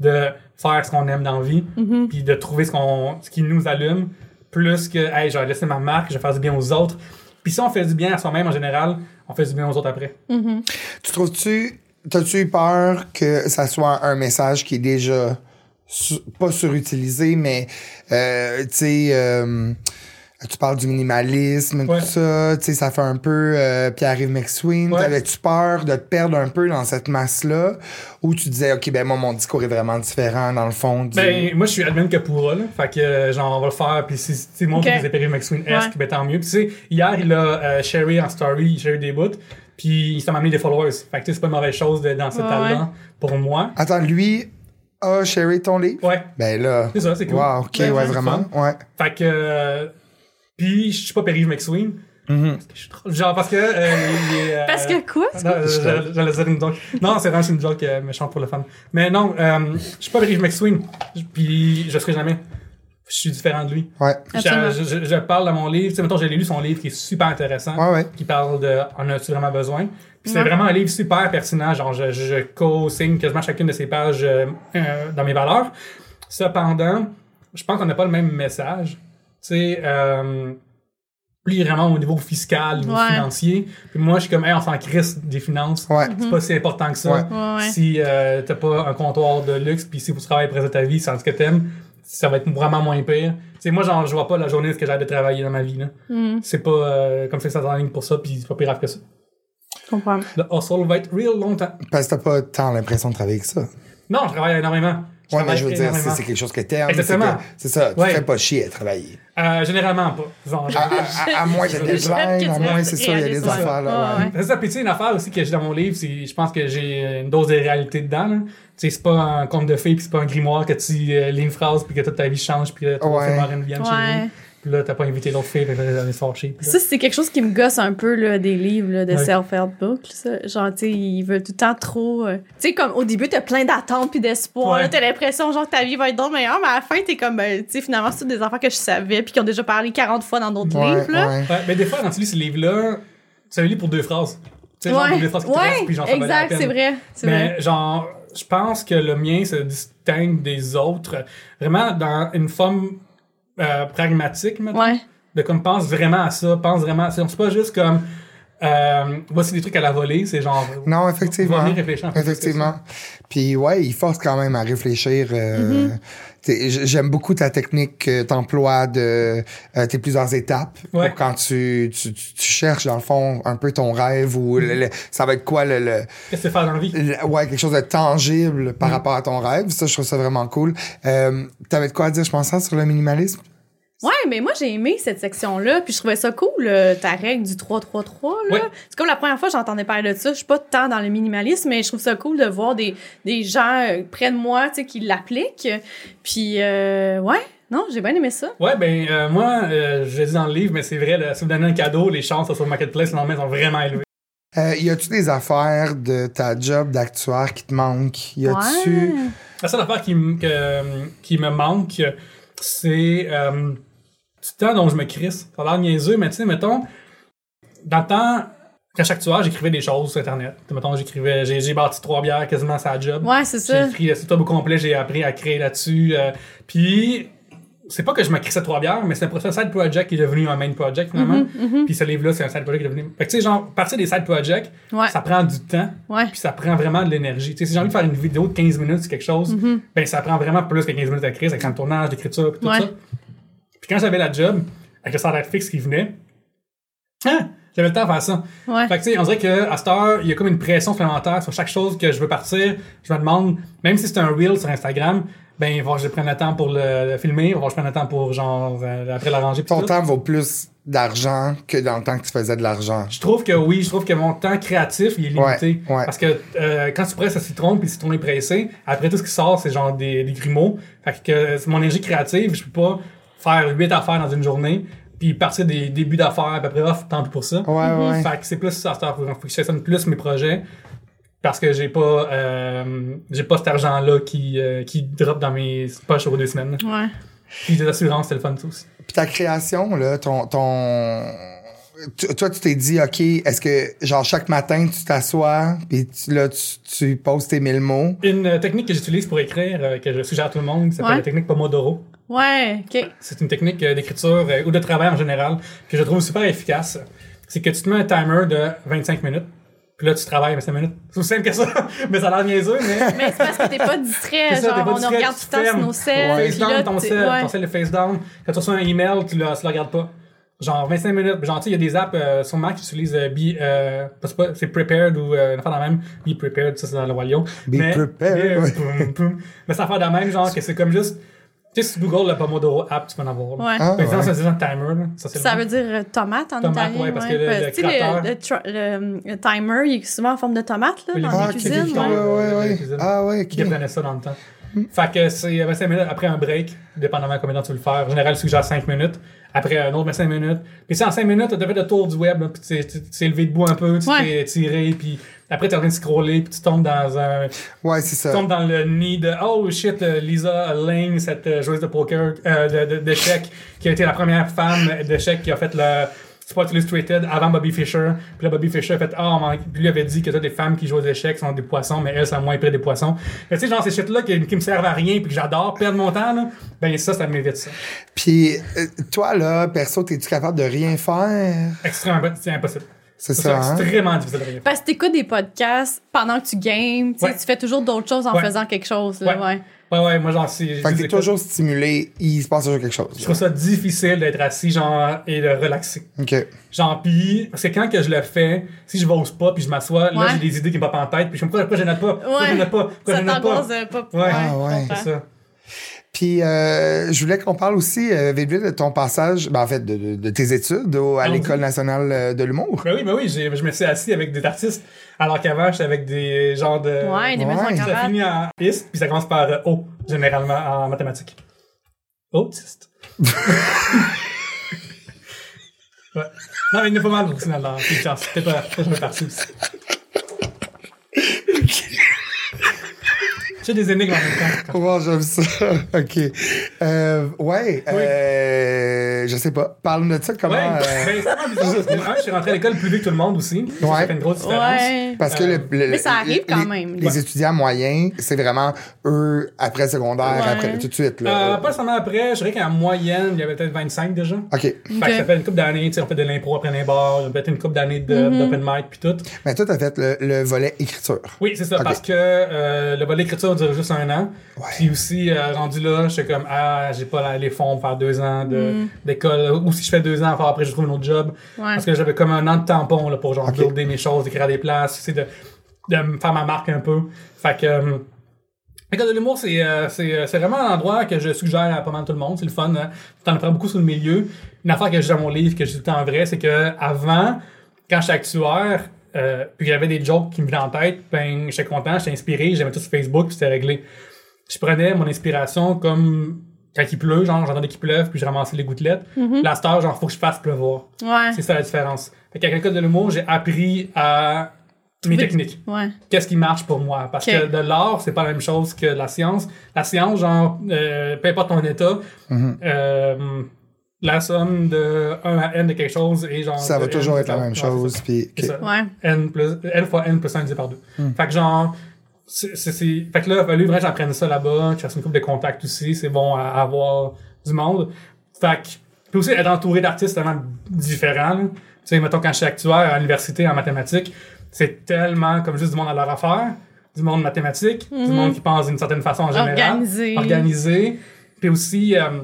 de faire ce qu'on aime dans la vie, Mhm. puis de trouver ce qu'on, ce qui nous allume, plus que, hey, je vais laisser ma marque, je vais faire du bien aux autres. Puis si on fait du bien à soi-même en général, on fait du bien aux autres après. Mhm. Tu trouves-tu, t'as-tu eu peur que ça soit un message qui est déjà su- pas surutilisé, mais euh, tu sais, euh, tu parles du minimalisme, Ouais. tout ça, tu sais, ça fait un peu euh, Pierre-Yves McSween. Ouais. T'avais-tu peur de te perdre un peu dans cette masse-là, ou tu disais, ok, ben moi mon discours est vraiment différent dans le fond du. Ben, moi, je suis admin Kapura, là. Fait que, euh, genre, on va le faire. Puis si, si le monde Ok. qui faisait McSween-esque, Ouais. ben, tant mieux. Puis, tu sais, hier, il a euh, sharé en story, sharé des bouts. Puis, ça m'a amené des followers. Fait que, tu sais, c'est pas une mauvaise chose de, dans cet Ouais, talent pour moi. Attends, lui a sharé ton livre? Ouais. Ben là. C'est ça, c'est cool. Wow, ok, Ouais, ouais, vraiment. Ouais. Fait que, euh, puis, je suis pas Perry McSween. Parce que je suis trop- Genre, parce que, euh, il est, euh, Parce que quoi? Non, j'allais dire une joke. Non, c'est vraiment une joke euh, méchante pour le fan. Mais non, euh, je suis pas Perry McSween. Puis, je serai jamais. Je suis différent de lui. Ouais. Je, Absolument. je, parle de mon livre. Tu sais, mettons, j'ai lu son livre qui est super intéressant. Ouais, ouais. Qui parle de En as-tu vraiment besoin? Puis c'est Ouais. vraiment un livre super pertinent. Genre, je, je co-signe quasiment chacune de ses pages euh, dans mes valeurs. Cependant, je pense qu'on n'a pas le même message. Tu sais, euh, lui, il est vraiment au niveau fiscal, au niveau Ouais. financier. Puis moi, je suis comme, hey, on s'en crisse des finances. Ouais. C'est pas si important que ça. Ouais. Si euh, t'as pas un comptoir de luxe, puis si vous travaillez après ta vie sans ce que t'aimes, ça va être vraiment moins pire. Tu sais, moi, genre, je vois pas la journée que j'ai de travailler dans ma vie. Là. Mhm. C'est pas euh, comme ça que ça en ligne pour ça, puis c'est pas plus grave que ça. Je comprends. Le hustle va être real longtemps. Parce que t'as pas tant l'impression de travailler que ça. Non, je travaille énormément. Ouais, mais je veux dire, c'est quelque chose que t'aimes. Exactement. c'est que- C'est ça, tu Ouais. fais pas chier à travailler. Euh, généralement pas. Genre, À, à- à- à moins qu'il y ait des que deadlines, à moins, c'est sûr, il y a des affaires là. ouais. ouais. Ouais. C'est ça, puis tu sais, une affaire aussi que j'ai dans mon livre, c'est, je pense que j'ai une dose de réalité dedans, là. Tu sais, c'est pas un conte de fées, puis c'est pas un grimoire que tu euh, lis une phrase, puis que toute ta vie change, puis là, trois Ouais. marraines viennent chez. Puis là, t'as pas invité l'autre fille, là, est Ça, c'est quelque chose qui me gosse un peu, là, des livres là, de Ouais. self-help books. ça. Genre, tu sais, ils veulent tout le temps trop... euh, Tu sais, comme au début, t'as plein d'attentes puis d'espoir. Ouais. là, T'as l'impression, genre, que ta vie va être d'autres meilleure, mais à la fin, t'es comme, ben, tu sais, finalement, c'est des affaires que je savais puis qui ont déjà parlé 40 fois dans d'autres Ouais, livres, là. ouais. Ouais, mais des fois, quand tu lis ce livre-là, tu le lis pour deux phrases. Tu sais, genre, pour deux phrases qui te restent, ouais, puis genre, ça exact, c'est vrai. C'est Mais vrai. genre, je pense que le mien se distingue des autres vraiment dans une forme euh, pragmatique, mettons. Ouais. De comme pense vraiment à ça, pense vraiment à ça. C'est pas juste comme euh, voici des trucs à la volée, c'est genre. Non, effectivement. Réfléchir Effectivement. Puis ouais, il force quand même à réfléchir. euh, Mm-hmm. J'aime beaucoup ta technique que t'emploies de euh, tes plusieurs étapes Ouais. pour quand tu, tu, tu, tu cherches dans le fond un peu ton rêve ou le- le- ça va être quoi le, le, Qu'est-ce que fais dans la vie? ouais quelque chose de tangible Mm. par rapport à ton rêve. Ça, je trouve ça vraiment cool. Euh, T'avais de quoi à dire, je pense, ça, sur le minimalisme? Ouais, mais moi, j'ai aimé cette section-là, puis je trouvais ça cool, euh, ta règle du 3-3-3, là. Ouais. C'est comme la première fois que j'entendais parler de ça. Je suis pas tant dans le minimalisme, mais je trouve ça cool de voir des, des gens euh, près de moi, tu sais, qui l'appliquent. Puis, euh, ouais, non, j'ai bien aimé ça. Ouais, ben, euh, moi, euh, je l'ai dit dans le livre, mais c'est vrai, là, si vous donnez un cadeau, les chances sur le marketplace le lendemain sont vraiment élevées. Euh, y a-tu des affaires de ta job d'actuaire qui te manquent? Y a-tu... Ouais. La seule affaire qui, que- qui me manque, c'est euh, du temps dont je me crisse. Ça a l'air niaiseux, mais tu sais, mettons, dans le temps, quand chaque soir, j'écrivais des choses sur Internet. Mettons, j'écrivais, j'ai, j'ai bâti trois bières quasiment la job. Ouais, c'est J'ai ça. écrit le site au complet, j'ai appris à créer là-dessus. euh, puis, c'est pas que je me crissais trois bières, mais c'est un side project qui est devenu un main project finalement. Mm-hmm, Puis ce livre-là, c'est un side project qui est devenu. Fait que tu sais, genre, partir des side projects, Ouais. ça prend du temps, Ouais. puis ça prend vraiment de l'énergie. Tu sais, si j'ai envie de faire une vidéo de 15 minutes sur quelque chose, ben ça prend vraiment plus que 15 minutes à créer, c'est avec le tournage, l'écriture, tout Ouais. ça. Puis quand j'avais la job, avec le salaire fixe qui venait, hein, j'avais le temps de faire ça. Ouais. Fait que, tu sais, on dirait qu'à cette heure, il y a comme une pression supplémentaire sur chaque chose que je veux partir. Je me demande, même si c'est un reel sur Instagram, ben, il va falloir que je prenne le temps pour le, le filmer, il va falloir que je prenne le temps pour, genre, euh, après l'arranger. Ton tout. temps vaut plus d'argent que dans le temps que tu faisais de l'argent. Je trouve que oui, je trouve que mon temps créatif, il est limité. Ouais, ouais. Parce que euh, quand tu presses un citron, puis le citron est pressé, après tout ce qui sort, c'est genre des, des grumeaux. Fait que euh, c'est mon énergie créative, je peux pas faire huit affaires dans une journée, puis partir des débuts d'affaires, puis après, off, tant pis pour ça. Ouais, ouais. Fait que c'est plus ça, faut, faut que je façonne plus mes projets parce que j'ai pas euh, j'ai pas cet argent là qui euh, qui drop dans mes poches aux deux semaines. Ouais. Puis des assurances, c'est le fun ça aussi. Puis ta création, là, ton. ton... tu- Toi, tu t'es dit, OK, est-ce que, genre, chaque matin, tu t'assois, puis tu, là, tu, tu poses tes mille mots? Une euh, technique que j'utilise pour écrire, euh, que je suggère à tout le monde, qui s'appelle Ouais. la technique Pomodoro. Ouais, OK. C'est une technique euh, d'écriture euh, ou de travail en général que je trouve super efficace. C'est que tu te mets un timer de 25 minutes. Puis là, tu travailles 25 minutes. C'est aussi simple que ça. mais ça a l'air niaiseux, mais... Mais c'est parce que t'es pas distrait, ça, genre, pas on distrait, regarde tu tout le temps sur nos selles. Face là, down, ton t'es- sel, ouais. ton sel est face down. Quand tu reçois un email, tu le, tu le regardes pas. Genre 25 minutes. Genre, tu sais, il y a des apps euh, sur Mac qui utilisent euh, Be, euh, c'est Prepared ou euh, une affaire la même. Be Prepared, ça c'est dans le Royaume. Be prepared, ouais. poum, poum. Mais ça fait de même, genre, que c'est comme juste. Tu sais, si tu googles le Pomodoro app, tu peux en avoir. là. Ouais. Ah, Par exemple, ouais. ça c'est un timer, là. Ça, c'est Ça veut dire euh, tomate en Tomate, italien. ouais, parce que le- le tu sais, créateur- le, le- le timer, il est souvent en forme de tomate, là, dans le Ah, les cuisines. cuisine, ouais, ouais. ouais, dans la ouais. cuisine. Ah, ouais, qui ok. apprenait ça dans le temps. Fait que c'est 25 minutes après un break, dépendamment combien de temps tu veux le faire. En général, je suggère 5 minutes. Après un autre 25 minutes. Puis c'est en 5 minutes, tu as fait le tour du web, là, puis tu t'es- levé debout un peu, tu Ouais. t'es tiré, puis après tu es en train de scroller, puis tu tombes dans un. Ouais, c'est Tu ça. tombes dans le nid de Oh shit, Lisa Lane, cette euh, joueuse de poker, euh, d'échecs, qui a été la première femme d'échecs qui a fait le Sports Illustrated avant Bobby Fischer. Puis là, Bobby Fischer a fait Ah, oh, puis lui avait dit que toi, des femmes qui jouent aux échecs sont des poissons, mais elles sont moins près des poissons. Tu sais, genre ces shit-là qui, qui me servent à rien, puis que j'adore perdre mon temps, là, ben ça, ça m'évite ça. Puis, euh, toi, là, perso, t'es-tu capable de rien faire? Extrêmement, c'est impossible. C'est C'est ça, hein? extrêmement difficile de rien faire. Parce que t'écoutes des podcasts pendant que tu games, tu sais, Ouais. tu fais toujours d'autres choses en Ouais. faisant quelque chose. Là, Ouais. ouais. Ouais, ouais, moi, genre, si. Fait que je t'es toujours stimulé, il se passe toujours quelque Je chose. trouve ça difficile d'être assis, genre, et de relaxer. OK. Genre, pis, parce que quand que je le fais, si je n'ose pas, puis je m'assois, là, j'ai des idées qui me popent en tête, puis je me dis, pourquoi, pourquoi je note pas? Pourquoi Ouais. je note pas? Pourquoi Ça je note pas? pas. Ouais. Ah, ouais. je C'est ça. Puis, euh, je voulais qu'on parle aussi, euh, vite, vite, de ton passage, ben, en fait, de, de- de tes études au- à Allons-y. l'École nationale euh, de l'humour. Ben oui, ben oui, j'ai- je me suis assis avec des artistes, alors qu'avant, j'étais avec des genres de. Ouais, des Ouais. Ça finit en puis ça commence par euh, O, généralement, en mathématiques. Autiste. ouais. Non, mais il y en a pas mal chance. Peut-être pas, peut-être je me partie aussi. J'ai des énigmes en même temps. Wow, j'aime ça. OK. Euh, ouais, euh, je sais pas. Parle-nous de ça, comment... Ouais, euh, ben, c'est je suis rentré à l'école plus vite que tout le monde aussi. Ça, Ouais. Ça fait une grosse différence. Ouais. Parce que le, le- Mais ça arrive les- quand les- même. Les Ouais. étudiants moyens, c'est vraiment eux après secondaire, Ouais. après tout de suite. Euh, Là. pas seulement après, je dirais qu'en moyenne, il y avait peut-être 25 déjà. OK. Fait que ça fait une couple d'années, tu sais, on fait de l'impro après les bars, on a peut-être une couple d'années de- Mm-hmm. d'open mic puis tout. Mais toi, t'as fait le, le volet écriture. Oui, c'est ça, parce que euh, le volet dure juste un an. Ouais. Puis aussi, euh, rendu là, j'étais comme, ah, j'ai pas les fonds pour faire deux ans de- d'école. Ou si je fais deux ans, enfin, après, je trouve un autre job. Ouais. Parce que j'avais comme un an de tampon là, pour genre Ok. builder mes choses, écrire des places, essayer de, de me faire ma marque un peu. Fait que. euh, L'école de l'humour, c'est, euh, c'est, euh, c'est vraiment un endroit que je suggère à pas mal tout le monde. C'est le fun. Hein? T'en apprends beaucoup sur le milieu. Une affaire que j'ai dans mon livre, que j'ai tout le temps vrai, c'est que avant, quand j'étais actuaire, euh, puis avait des jokes qui me venaient en tête, ben, j'étais content, j'étais inspiré, j'aimais tout sur Facebook, puis c'était réglé. Je prenais mon inspiration comme quand il pleut, genre, j'entendais qu'il pleuve, puis je ramassais les gouttelettes. La star, genre, faut que je fasse pleuvoir. Ouais. C'est ça la différence. Fait qu'à l'école de l'humour, j'ai appris à mes techniques. Ouais. Qu'est-ce qui marche pour moi? Parce que de l'art, c'est pas la même chose que la science. La science, genre, euh, peu importe ton état, Mhm. euh, la somme de 1 à n de quelque chose est genre. Ça va toujours n, être la même chose. Puis. N, plus, n fois n plus 1 divisé par 2. Fait que genre, c'est, c'est, fait que là, il a fallu vraiment que j'apprenne ça là-bas, que je fasse une couple de contacts aussi, c'est bon à avoir du monde. Fait que, puis aussi être entouré d'artistes tellement différents. Tu sais, mettons quand je suis actuaire à l'université en mathématiques, c'est tellement comme juste du monde à leur affaire, du monde mathématique, du monde qui pense d'une certaine façon en général. Organisé. Organisé. Puis aussi, euh,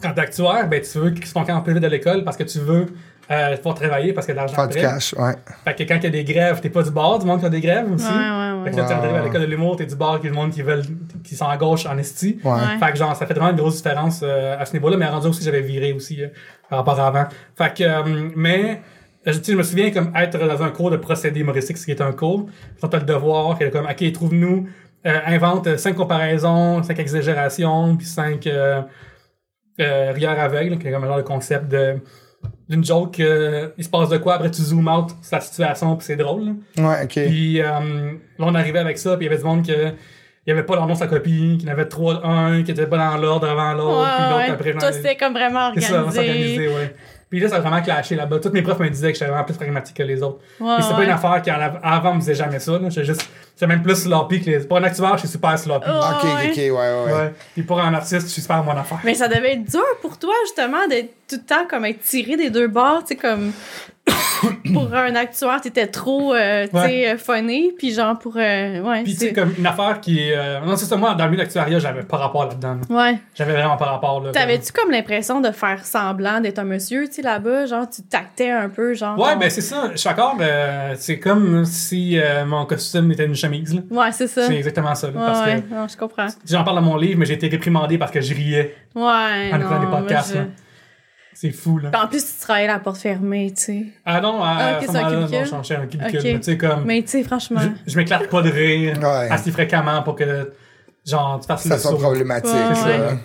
quand t'es actuaire, ben, tu veux que ton camp plus vite de l'école parce que tu veux euh, pouvoir travailler parce de l'argent Faire du cash, ouais. Fait que quand il y a des grèves, t'es pas du bord du monde qui a des grèves aussi. Ouais, ouais, Fait ouais. que là, tu arrives à l'école de l'humour, t'es du bord est du monde qui veulent, qui sont à gauche en esti. Ouais. Ouais. Fait que genre, ça fait vraiment une grosse différence euh, à ce niveau-là, mais rendu aussi, j'avais viré aussi euh, par rapport à avant. Fait que, euh, mais, je, tu sais, je me souviens comme être dans un cours de procédé humoristique, ce qui est un cours. Quand t'as le devoir, qui est comme, OK, trouve-nous, euh, invente cinq comparaisons, cinq exagérations, puis cinq euh, rigueurs aveugles, qui est comme un genre de concept de d'une joke, euh, il se passe de quoi, après tu zoom out la situation, puis c'est drôle. là. Ouais, ok. Puis euh, là, on arrivait avec ça, puis il y avait du monde que il y avait pas leur nom la copie, qu'il y en avait trois, un qui était pas dans l'ordre avant l'autre, puis Ouais, l'autre ouais. après. Toi, c'était comme vraiment c'est ça, on organisé. s'organisait, ouais. Puis là, ça a vraiment clashé là-bas. Tous mes profs me disaient que j'étais vraiment plus pragmatique que les autres. Ouais, Puis c'est pas ouais. une affaire qui avant me disait jamais ça. J'étais juste, j'étais même plus sloppy que les. Pour un acteur, je suis super sloppy. Oh. Ok, ok, ouais. ok, ouais, ouais. Ouais. Puis pour un artiste, je suis super mon affaire. Mais ça devait être dur pour toi, justement, d'être tout le temps comme être tiré des deux bords, tu sais, comme. pour un actuaire, t'étais trop, euh, Ouais. euh, funny, puis genre pour. euh, ouais, Puis tu sais, comme une affaire qui est. euh, Non, c'est ça, moi, dans le milieu d'actuariat, j'avais pas rapport là-dedans. là. Ouais. J'avais vraiment pas rapport là. T'avais-tu comme l'impression de faire semblant d'être un monsieur, tu sais, là-bas? Genre, tu tactais un peu, genre. Ouais, ben c'est ça. Je suis d'accord. euh, c'est comme si euh, mon costume était une chemise. là. Ouais, c'est ça. C'est exactement ça. là, parce ouais, que non, je comprends. j'en parle dans mon livre, mais j'ai été réprimandé parce que je riais Ouais, en écoutant des moi, podcasts. je-. C'est fou, là. En plus, tu travaillais à la porte fermée, tu sais. Ah non, à, Ah, ok, à ce moment-là, un cubicule. Ok. mais Tu sais, comme. Mais tu sais, franchement. Je, je m'éclate pas de rire Ouais. assez fréquemment pour que, genre, tu fasses Ça le soit saut. problématique, Ouais, ça. ouais.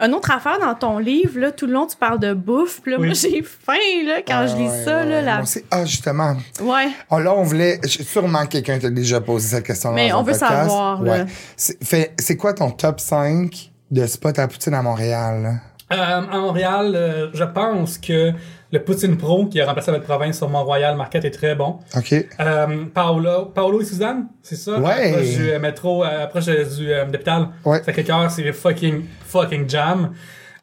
Une autre affaire dans ton livre, là, tout le long, tu parles de bouffe. Puis là, Oui. moi, j'ai faim, là, quand je lis Ouais, ça, ouais, là. la-. Ah, justement. Ouais. Oh, là, on voulait. Sûrement quelqu'un t'a déjà posé cette question Mais on veut savoir, là. Ouais. C'est fait- c'est quoi ton top 5 de spots à poutine à Montréal? là? Euh, à Montréal, euh, je pense que le Poutine Pro qui a remplacé la province sur Mont-Royal Market est très bon. OK. Euh, Paolo, Paolo et Suzanne, c'est ça? Ouais. Proche du euh, métro, euh, proche du euh, d'hôpital. Ouais. Sacré-Cœur, c'est fucking, fucking jam.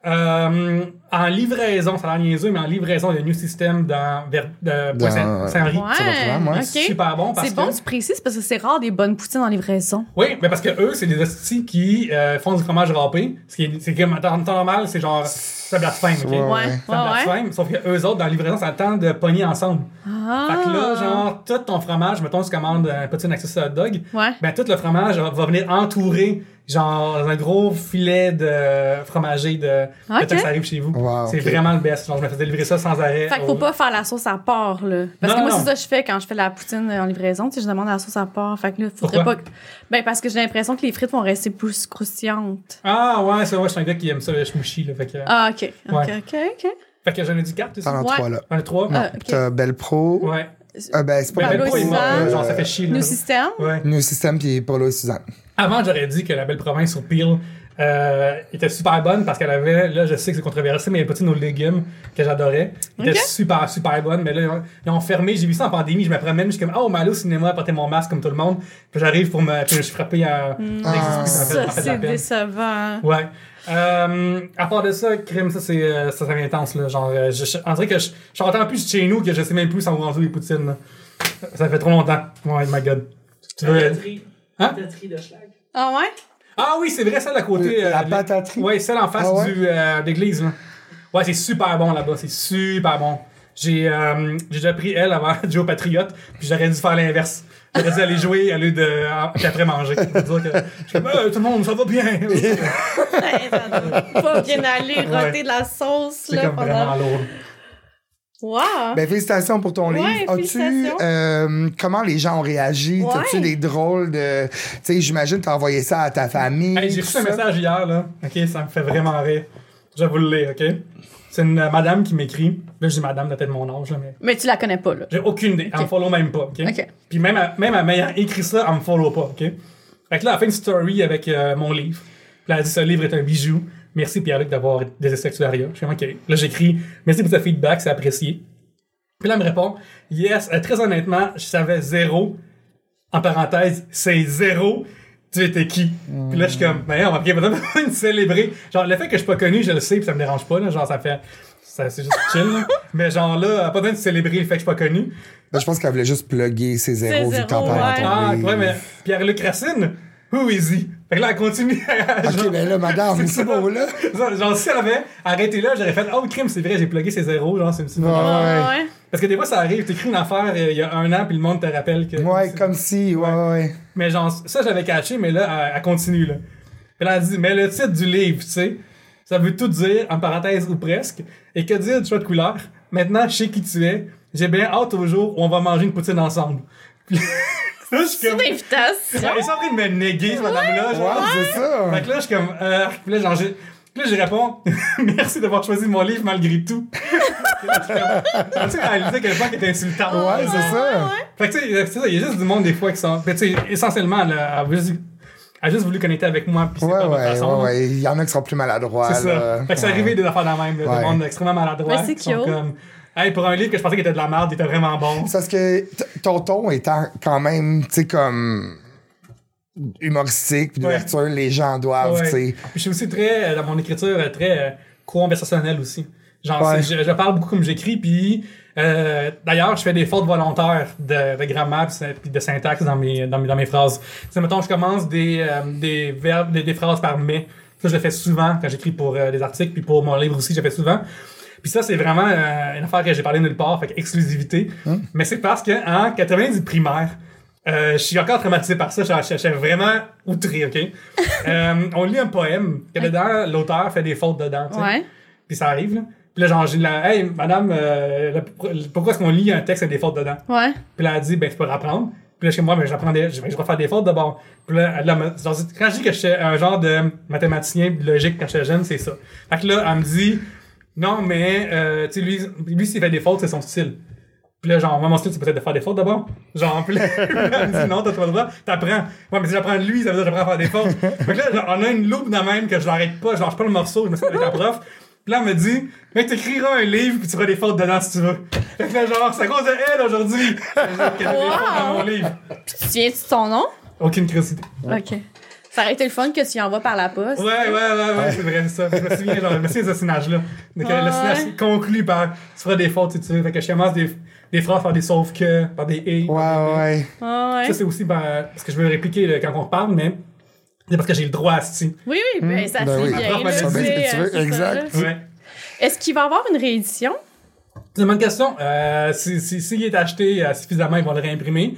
Euh, en livraison, ça a l'air niaiseux, mais en livraison, il y a un new system dans, vers, de Dans- Saint-. Ouais. Très bien, ouais. Super bon C'est que... bon, tu précises, parce que c'est rare des bonnes poutines en livraison. Oui, mais parce que eux, c'est des hosties qui euh, font du fromage râpé. Ce qui est, c'est comme, en temps normal, c'est genre, c'est blasphème, ok? Ouais, Ouais, ouais. ouais, C'est blasphème, sauf que eux autres, dans la livraison, ça attend de pogner ensemble. Ah. Fait que là, genre, tout ton fromage, mettons, tu commandes un petit access hot dog, Ouais. ben tout le fromage va va venir entourer, genre, un gros filet de fromager de, Ok. de temps que ça arrive chez vous. Wow, c'est vraiment le best. Genre, je me faisais livrer ça sans arrêt. Fait qu'il faut au- pas faire la sauce à part, là. Parce Non, que moi, c'est ça que je fais quand je fais de la poutine en livraison. Tu sais, je demande la sauce à part. Fait que là, faudrait Pourquoi? pas que... Ben, parce que j'ai l'impression que les frites vont rester plus croustillantes. Ah ouais, c'est vrai, je suis un gars qui aime ça, le schmouchi, là. Fait que, Ah, OK. OK, Ouais. OK, OK. fait que j'en ai dit quatre, T'en as Ouais. trois, là. J'en ai trois? Ah. T'as Belle Pro. Ouais. Ah, ben, c'est pas Pablo mort, Suzanne. là, genre, ça fait chier, là. Nos systèmes. Ouais. New System puis Polo et Suzanne. Avant, j'aurais dit que la belle province sur Peel Euh, était super bonne parce qu'elle avait, là, je sais que c'est controversé, mais il y a une poutine aux légumes que j'adorais? Elle était super, super bonne. Mais là, ils ont- ils ont fermé. J'ai vu ça en pandémie. Je me promène. Je suis comme, oh, mais allô, au cinéma, porter mon masque comme tout le monde. Puis j'arrive pour me. Puis je suis frappé à. Ah. Ça ça fait de la c'est décevant. Ouais. Euh, à part de ça, crime, ça c'est euh, ça, ça intense là. Genre, euh, je, je, on dirait que je, je suis en plus chez nous que je sais même plus sans où les poutines. Là. Ça fait trop longtemps. Ouais, my god. Tu veux... Pataterie. Hein? Pataterie de schlag. Ah ouais? Ah oui, c'est vrai, celle à côté. La de- pataterie? Ouais, celle en face Ah ouais? du euh, d'église. là. Ouais, c'est super bon là-bas. C'est super bon. J'ai euh, j'ai déjà pris elle avant de au Patriote, puis j'aurais dû faire l'inverse. J'aurais dû aller jouer au lieu de puis après manger. Dire que, je suis comme, Euh, tout le monde, ça va bien. Ouais, ça doit pas bien aller, Ouais. roter de la sauce, c'est là, comme vraiment pendant... lourd. Wow! Ben, félicitations pour ton Ouais, livre. As-tu, félicitations. euh, comment les gens ont réagi? Ouais. As-tu des drôles de. Tu sais, j'imagine que t'as envoyé ça à ta famille. Hey, j'ai reçu un message hier, là. OK, ça me fait vraiment rire. Je vais vous le lire, OK? C'est une euh, madame qui m'écrit. Là, je dis madame, de peut-être mon âge, là, mais Mais tu la connais pas, là. j'ai aucune idée. Elle me follow même pas, OK? OK. Puis même, à- même à m'ayant écrit ça, elle me follow pas, OK? Fait que là, elle fait une story avec euh, mon livre. Puis là, elle dit ce livre est un bijou. Merci Pierre-Luc d'avoir des essais Je suis OK. Là, j'écris merci pour ce feedback, c'est apprécié. Puis là, elle me répond Yes, euh, très honnêtement, je savais zéro. En parenthèse, c'est zéro. Tu étais qui? Puis là, je suis comme, ben, on va peut-être me célébrer. Genre, le fait que je suis pas connu, je le sais, puis ça me dérange pas, là. Genre, ça fait. ça- C'est juste chill, là. Mais genre là, elle a pas besoin de célébrer le fait que je suis pas connu. Ben, je pense qu'elle voulait juste plugger ses zéros vu que t'en parles ouais. Ah, ouais, mais Pierre-Luc Racine, who is he? Fait que là, elle continue. à- Ok, genre- ben là, madame, C'est c'est ça. beau, là. Genre, si elle avait arrêté là, j'aurais fait, oh, crime, c'est vrai, j'ai plugué ses zéros, genre, c'est une petite Ouais. Ah ouais. Parce que des fois, ça arrive, t'écris une affaire euh, il y a un an, puis le monde te rappelle que. Ouais, comme si, ouais, ouais. Mais genre, ça, j'avais catché, mais là, elle, elle continue, là. Puis là, elle dit, mais le titre du livre, tu sais, ça veut tout dire, en parenthèse ou presque. Et que dire du choix de couleur? Maintenant, je sais qui tu es. J'ai bien hâte au jour où on va manger une poutine ensemble. Puis là, je suis C'est comme. une invitation. Elle est en train de me néguer, ce madame-là. Ouais, genre. c'est ça. Fait que là, je suis comme. Euh, puis là, genre, j'ai- puis là, je réponds Merci d'avoir choisi mon livre malgré tout. Je tu sais, point qu'elle était insultante. Ouais, c'est ça. Fait que tu sais, c'est ça, il y a juste du monde des fois qui sont. Tu sais, essentiellement, elle a, elle a juste, elle a juste voulu connecter avec moi, puis c'est Ouais, pas ouais, façon. ouais, ouais. Il y en a qui sont plus maladroits. C'est ça. Fait que c'est Ouais. arrivé des affaires de la même, là, Ouais. du monde extrêmement maladroit. Mais c'est sont cute. comme. Hey, pour un livre que je pensais qu'il était de la merde, il était vraiment bon. C'est parce que ton ton étant quand même, tu sais, comme humoristique, puis d'ouverture, les gens doivent, Ouais. tu sais. Puis je suis aussi très, euh, dans mon écriture, euh, très euh, conversationnel aussi. Genre, Ouais. je, je parle beaucoup comme j'écris, puis euh, d'ailleurs, je fais des fautes volontaires de, de grammaire puis de syntaxe dans mes, dans mes, dans mes phrases. Tu sais, mettons, je commence des, euh, des verbes, des, des phrases par mais. Ça, je le fais souvent quand j'écris pour euh, des articles, puis pour mon livre aussi, je le fais souvent. Puis ça, c'est vraiment euh, une affaire que j'ai parlé nulle part, fait exclusivité. Mais c'est parce qu'en 90 primaire, euh, je suis encore traumatisé par ça. Je suis vraiment outré, OK? Euh, on lit un poème que dedans, l'auteur fait des fautes dedans, tu sais. Ouais. Puis ça arrive, là. Puis là, genre, j'ai la, hey, madame, euh, pourquoi est-ce qu'on lit un texte avec des fautes dedans? Ouais. Puis là, elle dit, ben, tu peux rapprendre. Puis là, chez moi, ben, j'apprends des, je vais, je vais faire des fautes d'abord. Puis là, elle, me- genre, quand je dis que je suis un genre de mathématicien logique quand j'étais jeune, c'est ça. Fait que là, elle me dit, non, mais, euh, tu sais, lui, lui, s'il fait des fautes, c'est son style. Puis là, genre, moi, mon style, c'est peut-être de faire des fautes d'abord. Genre, puis là, elle me dit, non, t'as pas le droit, t'apprends. Ouais, mais si j'apprends de lui, ça veut dire que j'apprends à faire des fautes. fait que là, genre, on a une loupe de même que je l'arrête pas, je lâche pas le morceau, je me suis avec la prof. Puis là, elle me dit, mec, t'écriras un livre puis tu feras des fautes dedans si tu veux. Fait que là, genre, c'est à cause de elle aujourd'hui. des fautes dans mon livre. Puis tu te souviens-tu de ton nom? Aucune curiosité. OK. Ça aurait été le fun que tu y envoies par la poste. Ouais, ouais, ouais, ouais, c'est vrai, ça. Je me souviens, genre, je me souviens de ce scénario-là. Donc, Ouais. le scénario conclut par, tu feras des fautes si tu veux. Fait que je commence des, des phrases par des sauf que, par des et. Ouais, ouais. Ouais. Ça, c'est aussi ben, parce que je veux répliquer là, quand on parle, mais c'est parce que j'ai le droit à ce Oui, oui, ben ça Ben oui. bien. Là, ben, tu sais, tu veux, euh, ça, exact. là. Ouais. Est-ce qu'il va y avoir une réédition? C'est une bonne question. Euh, si, si, s'il est acheté euh, suffisamment, ils vont le réimprimer.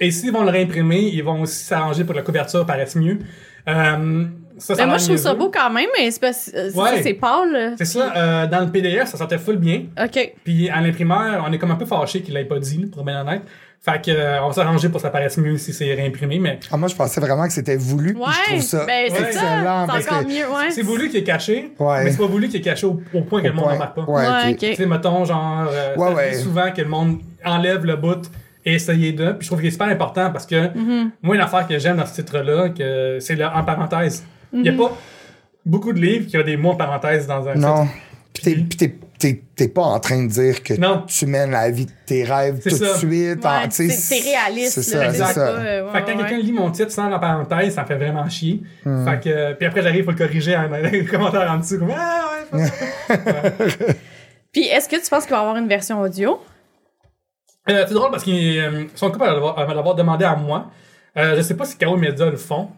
Et s'ils vont le réimprimer, ils vont aussi s'arranger pour que la couverture paraisse mieux. Euh, ça, ça Ben, moi, je trouve ça beau quand même, mais c'est parce euh, c'est Ouais. pâle. là. C'est ça, euh, dans le PDF, ça sortait full bien. OK. Puis à l'imprimeur, on est comme un peu fâché qu'il l'ait pas dit, pour être bien honnête. Fait que, euh, on va s'arranger pour que ça paraisse mieux si c'est réimprimé, mais Ah, moi, je pensais vraiment que c'était voulu, Ouais. je trouve ça ben, c'est excellent. C'est encore que- mieux, ouais. c'est voulu qu'il est caché, Ouais. mais c'est pas voulu qu'il est caché au, au point que le monde point- n'embarque pas. Ouais, Ouais, ok. ok. Tu sais, mettons, genre, euh, Ouais, souvent que le monde enlève le bout et essayer de. Puis je trouve que c'est super important parce que Mm-hmm. moi, une affaire que j'aime dans ce titre-là, que c'est le en parenthèse. Il y a Mm-hmm. pas. beaucoup de livres qui ont des mots en parenthèse dans un Non. titre. Puis t'es- puis t'es- t'es t'es pas en train de dire que Non. tu mènes la vie de tes rêves C'est tout ça. de suite. Ouais, c'est c'est réaliste. C'est ça, c'est ça. euh, ouais, Fait que quand ouais. quelqu'un lit mon titre sans la parenthèse, ça me fait vraiment chier. Hmm. Fait que, puis après, j'arrive pour le corriger en commentaires en dessous. Comme, ah ouais, Puis est-ce que tu penses qu'il va y avoir une version audio? Euh, c'est drôle parce qu'ils euh, son couple va l'avoir demandé à moi. Euh, je sais pas si K.O. Media le font.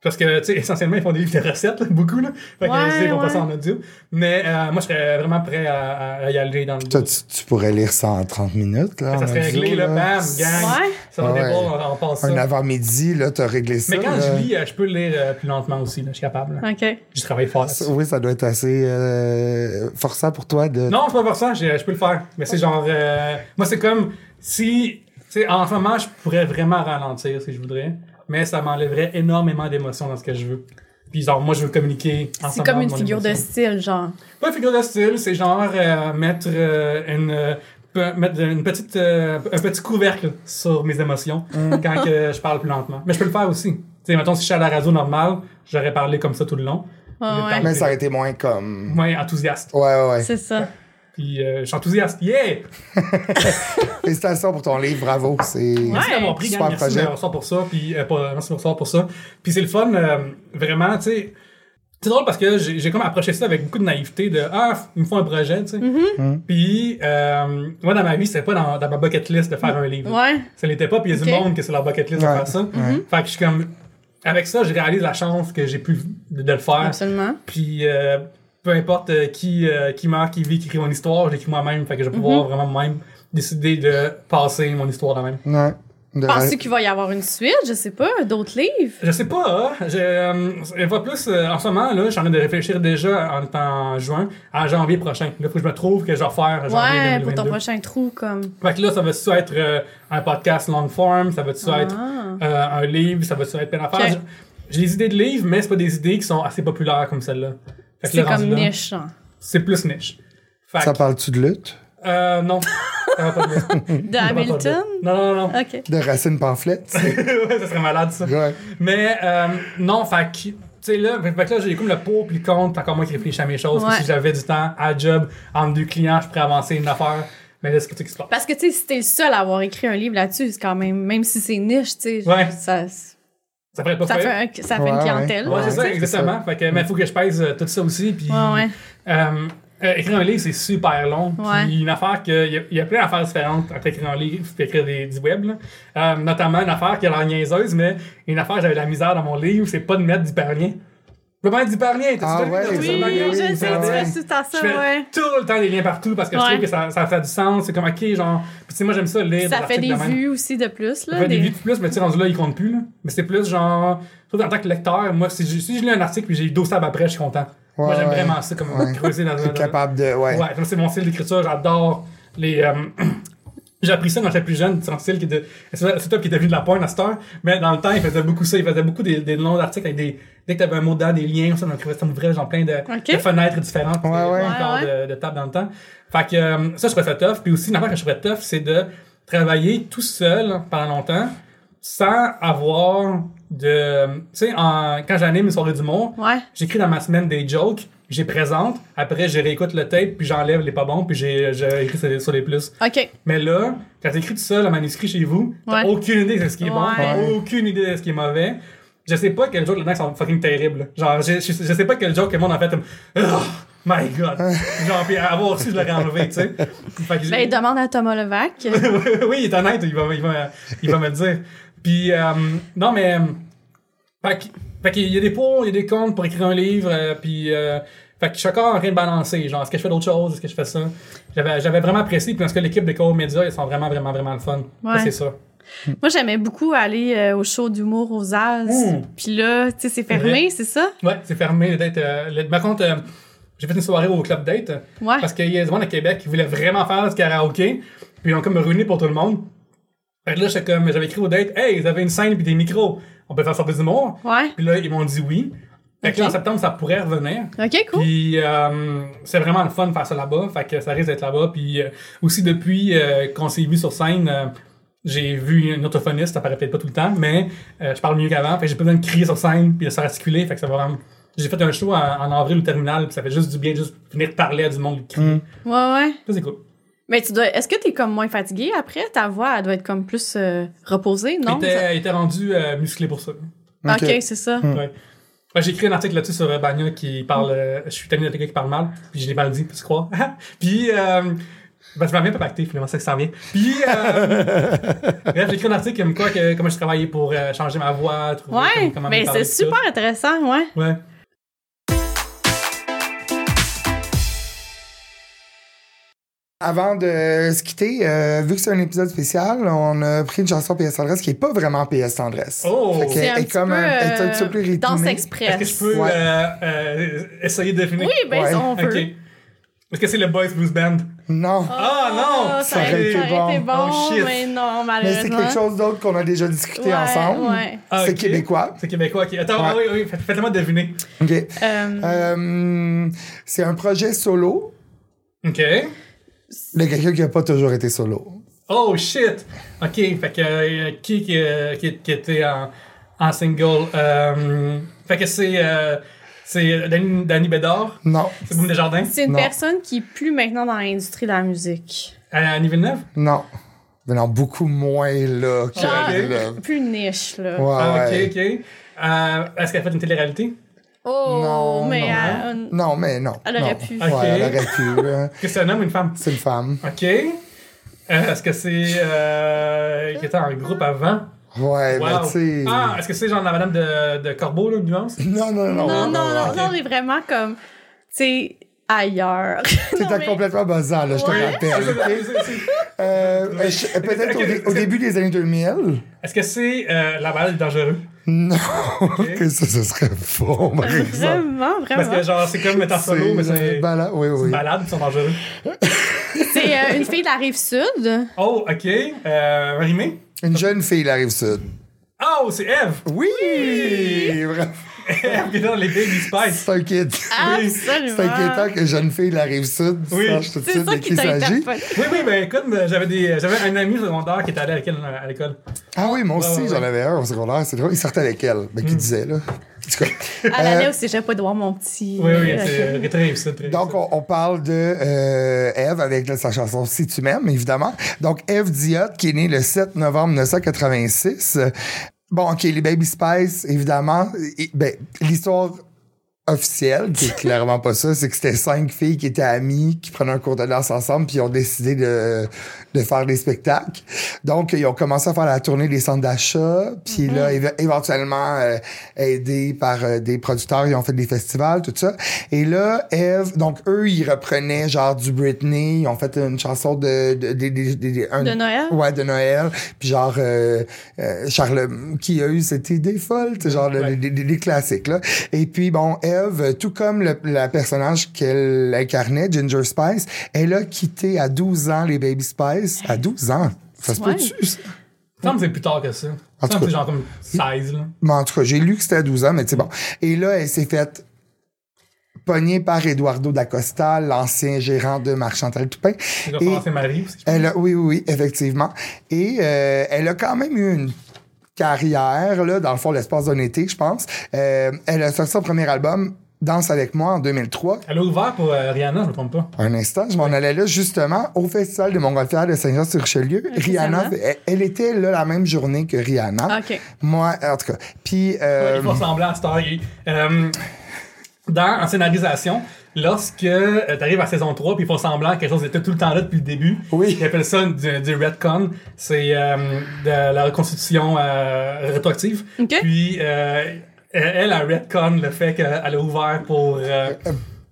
Parce que, tu sais, essentiellement, ils font des livres de recettes, là, beaucoup, là. Fait que, Ouais, tu sais, ils vont pas ouais. ça en audio. Mais, euh, moi, je serais vraiment prêt à, à- à y aller dans le Toi, tu, tu pourrais lire ça en 30 minutes. Là, Ça serait réglé, là, bam, gang. Ouais. Ça va Ouais. on, on passe ça. Un avant-midi, là, t'as réglé ça. Mais quand là. je lis, euh, je peux le lire euh, plus lentement aussi, là. Je suis capable, là. OK. Je travaille fort là-dessus. Oui, ça doit être assez euh, forçant pour toi de. Non, c'est pas ça, je, je peux le faire. Mais c'est genre. euh, moi, c'est comme si. Tu sais, en ce moment, je pourrais vraiment ralentir si je voudrais. Mais ça m'enlèverait énormément d'émotions dans ce que je veux. Puis, genre, moi, je veux communiquer. C'est comme une figure de style, genre. Pas une figure de style, c'est genre euh, mettre euh, une. euh, mettre une petite, euh, un petit couvercle sur mes émotions Mm. quand que je parle plus lentement. Mais je peux le faire aussi. Tu sais, mettons, si je suis à la radio normale, j'aurais parlé comme ça tout le long. Ah ouais. Mais ça aurait été moins comme. Moins enthousiaste. Ouais, ouais, ouais. C'est ça. Puis, euh, je suis enthousiaste. Yeah! Félicitations pour ton livre, bravo. C'est. Merci pris, Super gang. Merci projet. de me recevoir pour ça. Puis, euh, pas- merci de me recevoir pour ça. Puis, c'est le fun, euh, vraiment, tu sais. C'est drôle parce que j'ai comme approché ça avec beaucoup de naïveté de Ah, il me faut un projet, tu sais. Mm-hmm. Puis, euh, moi, dans ma vie, c'était pas dans, dans ma bucket list de faire un livre. Ouais. Ça l'était pas, puis il y a du Ok. monde que c'est leur bucket list Ouais. de faire ça. Fait que je suis comme. Avec ça, je réalise la chance que j'ai pu de, de le faire. Absolument. Puis, euh, peu importe euh, qui, euh, qui meurt, qui vit, qui écrit mon histoire, je l'écris moi-même. Fait que je vais pouvoir vraiment moi-même décider de passer mon histoire de même. Ouais. De- Penses-tu qu'il va y avoir une suite? Je sais pas. D'autres livres? Je sais pas, hein. J'ai, euh, je vois plus, euh, en ce moment, là, je suis en train de réfléchir déjà en étant en juin, à janvier prochain. Là, faut que je me trouve que je vais faire janvier Ouais, pour 2022. ton prochain trou, comme. Fait que là, ça va-tu être euh, un podcast long form, ça va-tu être Ah. euh, un livre, ça va-tu être plein d'affaires? Ok. J'ai- J'ai des idées de livres, mais c'est pas des idées qui sont assez populaires comme celle-là. C'est comme niche, hein. C'est plus niche. Fait Ça que, parle-tu de lutte? euh, non. Ça va pas de- ça va pas De de- Hamilton? Non, non, non. OK. De Racine Pamphlet? ouais, ça serait malade, ça. ouais. Mais euh, non, fait que, tu sais, là, fait que là, j'ai comme le pour puis le contre, encore moi qui réfléchis à mes choses. Ouais. Si j'avais du temps à job, entre deux clients, je pourrais avancer une affaire. Mais là, c'est pas ça qui se passe. Parce que, tu sais, si t'es le seul à avoir écrit un livre là-dessus, c'est quand même, même si c'est niche, tu sais, Ouais. ça, Ça ferait pas ça fait, un- ça fait Ouais, une ouais. clientèle. Ouais, c'est ça, exactement. Fait que, mais il faut que je pèse euh, tout ça aussi. Puis, Ouais, ouais. euh, euh, écrire un livre, c'est super long. Ouais. Puis une affaire que. Il y a- il y, a plein d'affaires différentes entre écrire un livre et écrire des, du web. là. Euh, notamment une affaire qui a l'air niaiseuse, mais une affaire, j'avais de la misère dans mon livre, c'est pas de mettre d'hyperlien. Je peux pas mettre d'hyperlien. t'as-tu Ah déjà vu? ouais, ça? Oui, Oui, C'est oui, je sais, ça tu fais tout à Je ça, ouais. tout le temps des liens partout parce que je trouve que ça, ça fait du sens. C'est comme, ok, genre. Puis, tu sais, moi, j'aime ça lire. Ça fait des vues aussi de plus, Ça là. fait des des- vues de plus, mais tu sais, rendu là, il compte plus, là. Mais c'est plus genre. Surtout en tant que lecteur, moi, si je, si je lis un article puis j'ai 12 tables après, je suis content. moi, Ouais, j'aime ouais. vraiment ça, comme Ouais. creuser dans un. capable de. Ouais. Ouais, ça, c'est mon style d'écriture, j'adore les. J'ai appris ça quand j'étais plus jeune, c'est un style qui était. C'est c'est toi qui était venu de la pointe à cette heure, mais dans le temps, il faisait beaucoup ça. Il faisait beaucoup des, des longs articles avec des. Dès que t'avais un mot dedans, des liens, ça, donc ça m'ouvrait genre plein de, de fenêtres différentes. Ouais, ouais. Encore Ouais, ouais. De, de tables dans le temps. Fait que euh, ça, je trouvais ça tough. Puis aussi, une affaire que je trouvais tough, c'est de travailler tout seul pendant longtemps sans avoir de. Tu sais, en- quand j'anime une soirée d'humour, Ouais. j'écris dans ma semaine des jokes, j'ai présente, après je réécoute le tape, puis j'enlève les pas bons, puis écrit sur les, plus. OK. Mais là, quand t'écris tout seul un manuscrit chez vous, t'as Ouais. aucune idée de ce qui est bon, Ouais. aucune idée de ce qui est mauvais. Je sais pas quel joke là-dedans sont fucking terribles. Genre, je, je, je sais pas quel joke que le monde a fait Oh my god! Genre, puis avoir reçu, je l'aurais enlevé, tu sais. Ben, demande à Thomas Levac. oui, il est honnête, il va, il va, il va me le dire. Puis, euh, non, mais. euh, Fait, que- fait qu'il y a des pour, il y a des contre pour écrire un livre, euh, puis. euh, fait que je suis encore en train de balancer. Genre, est-ce que je fais d'autres choses? Est-ce que je fais ça? J'avais, j'avais vraiment apprécié, puis parce que l'équipe de Co Media, ils sont vraiment, vraiment, vraiment le fun. Ouais. C'est ça. Moi, j'aimais beaucoup aller euh, au show d'humour aux As. Mmh. Puis là, tu sais, c'est fermé, c'est ça? Ouais, c'est fermé, date. euh, le- par contre, euh, j'ai fait une soirée au Club Date. Ouais. Parce qu'il y a des gens à Québec qui voulaient vraiment faire du karaoké, puis ils ont comme ruiné pour tout le monde. Fait que là, j'étais comme, j'avais écrit au date, hey, ils avaient une scène puis des micros. On peut faire ça plus d'humour? Ouais. Puis là, ils m'ont dit oui. Fait que là, en septembre, ça pourrait revenir. OK, cool. Puis euh, c'est vraiment le fun de faire ça là-bas. Fait que ça risque d'être là-bas. Puis euh, aussi, depuis euh, qu'on s'est vu sur scène, j'ai vu une orthophoniste, ça paraît peut-être pas tout le temps, mais je parle mieux qu'avant. Fait que j'ai pas besoin de crier sur scène puis de s'articuler. Fait que ça va vraiment, J'ai fait un show en, en avril au terminal, puis ça fait juste du bien, juste venir parler à du monde qui crie. Mm. Ouais, ouais. Ça, c'est cool. Mais tu dois. Est-ce que t'es comme moins fatigué après? Ta voix, elle doit être comme plus euh, reposée, non? il, était, était rendu euh, musclé pour ça. Ok, c'est ça. Mm. Ouais. Ouais, j'ai écrit un article là-dessus sur euh, Banya qui parle. euh, je suis tanné de quelqu'un qui parle mal, puis je l'ai mal dit, puis tu crois? puis, euh, ben, tu m'as bien pas pacté, finalement, c'est ça que ça vient. Puis, euh, bref, j'ai écrit un article comme quoi, que, comment je travaillais pour euh, changer ma voix, trouver Ouais, comme- comment mais c'est super intéressant, ouais. Ouais. Avant de se quitter, euh, vu que c'est un épisode spécial, on a pris une chanson PS Tendresse qui est pas vraiment PS Tendresse. Oh! Fait C'est un est petit comme peu, un, elle est un petit peu plus euh, rythmée. Danse Est-ce express. que je peux Ouais. euh, euh, essayer de deviner? Oui, ben Ouais. on peut. Ok. Est-ce que c'est le Boys Blues Band? Non. Ah, non! Ça, Ça aurait été été bon, bon. Oh, shit. mais non, Mais malheureusement. c'est quelque chose d'autre qu'on a déjà discuté Ouais, ensemble. Ouais. Ah, C'est québécois. C'est québécois, ok. Attends, Ouais. ah oui, oui, faites- faites-le-moi deviner. OK. C'est un projet solo Ok. De quelqu'un qui a pas toujours été solo. Oh shit! Ok, fait que euh, qui, qui, euh, qui, qui était en, en single? Euh, fait que c'est euh, c'est Danny, Danny Bédard, Non. c'est Boum Desjardins, c'est une Non. personne qui est plus maintenant dans l'industrie de la musique. Annie Villeneuve? Non. Mais non, beaucoup moins là. Genre, là. Plus niche, là. Ouais, Ah, ok, ok. Euh, Est-ce qu'elle a fait une télé-réalité? Oh, Non, mais non. euh, Non, mais non. Elle aurait non. pu. Ouais, Ok. elle aurait pu. Est-ce que c'est un homme ou une femme? C'est une femme. Ok. Euh, Est-ce que c'est euh, qui était en groupe avant? Ouais, Wow. mais tu sais. Ah, est-ce que c'est genre la madame de, de Corbeau, là, nuance? Non, non, non. non, non, non, non, on est vraiment comme, tu sais, ailleurs. Non, T'étais mais- complètement buzzant, là, je te Ouais. rappelle. Euh, Peut-être au, dé- au début des années 2000. Est-ce que c'est euh, la balade dangereux? Non, que ça, ce serait faux, par exemple. Vraiment, Parce vraiment. que genre, c'est comme mettre solo, mais c'est une balade, oui, c'est oui. une balade qui sont dangereux. C'est euh, une fille de la rive sud. Oh, ok. Euh, rimé? Une jeune fille, la rive sud. Oh, c'est Eve! Oui! Qui est dans les Baby Spice. C'est inquiétant. Absolument. C'est inquiétant que jeune fille, la rive sud, Oui. sache tout de C'est suite ça de qui s'agit. Oui, oui, ben écoute, j'avais des, j'avais un ami secondaire qui était allé avec elle à l'école. Ah oui, moi aussi, Ouais, ouais, j'en avais un au secondaire. C'est drôle. Il sortait avec elle. Ben, qui disait, là. Elle Euh, allait au cégep pas de voir mon petit. Oui, oui, c'est euh, très. Très Donc, on, on parle de euh, Eve avec là, sa chanson Si tu m'aimes, évidemment. Donc, Eve Diot, qui est née le 7 novembre 1986. Bon, OK, les Baby Spice, évidemment. Ben, l'histoire officielle, qui est clairement pas ça, c'est que c'était cinq filles qui étaient amies, qui prenaient un cours de danse ensemble, puis ils ont décidé de, de faire des spectacles. Donc, ils ont commencé à faire la tournée des centres d'achat, puis là, éve- éventuellement, euh, aidés par euh, des producteurs, ils ont fait des festivals, tout ça. Et là, Eve, donc eux, ils reprenaient genre du Britney, ils ont fait une chanson de... De, de, de, un- De Noël? Ouais, de Noël. Puis genre, euh, euh, Charles, qui a eu cette idée folle, tu sais, genre Ouais. des, des- des classiques, là. Et puis, bon, Eve, tout comme le, la personnage qu'elle incarnait, Ginger Spice, elle a quitté à 12 ans les Baby Spice. À 12 ans? Ça se peut-tu, ça? Me c'est plus tard que ça. En semble tout c'est cas. genre comme 16, là. Mais en tout cas, j'ai lu que c'était à 12 ans, mais tu sais, bon. Et là, elle s'est faite pognée par Eduardo Dacosta, l'ancien gérant de Marchantal Toupin. Et- maris aussi. Elle a, oui, oui, oui, effectivement. Et euh, elle a quand même eu une carrière, là, dans le fond, l'espace d'un été, je pense. Euh, elle a sorti son premier album, Danse avec moi, en 2003. Elle a ouvert pour euh, Rihanna, je me trompe pas. Un instant, je m'en allais là, justement, au Festival de Montgolfière de Saint-Jean-sur-Richelieu. Rihanna, elle, elle était là la même journée que Rihanna. OK. Moi, en tout cas. Puis, euh, Ils font semblant à Star. Il- euh, dans en scénarisation, lorsque tu arrives à saison 3 puis ils font semblant que quelque chose était tout le temps là depuis le début, Oui. ils appellent ça du, du retcon. C'est euh, de la reconstitution euh, rétroactive. OK. Puis euh, elle a retcon le fait qu'elle a ouvert pour. euh,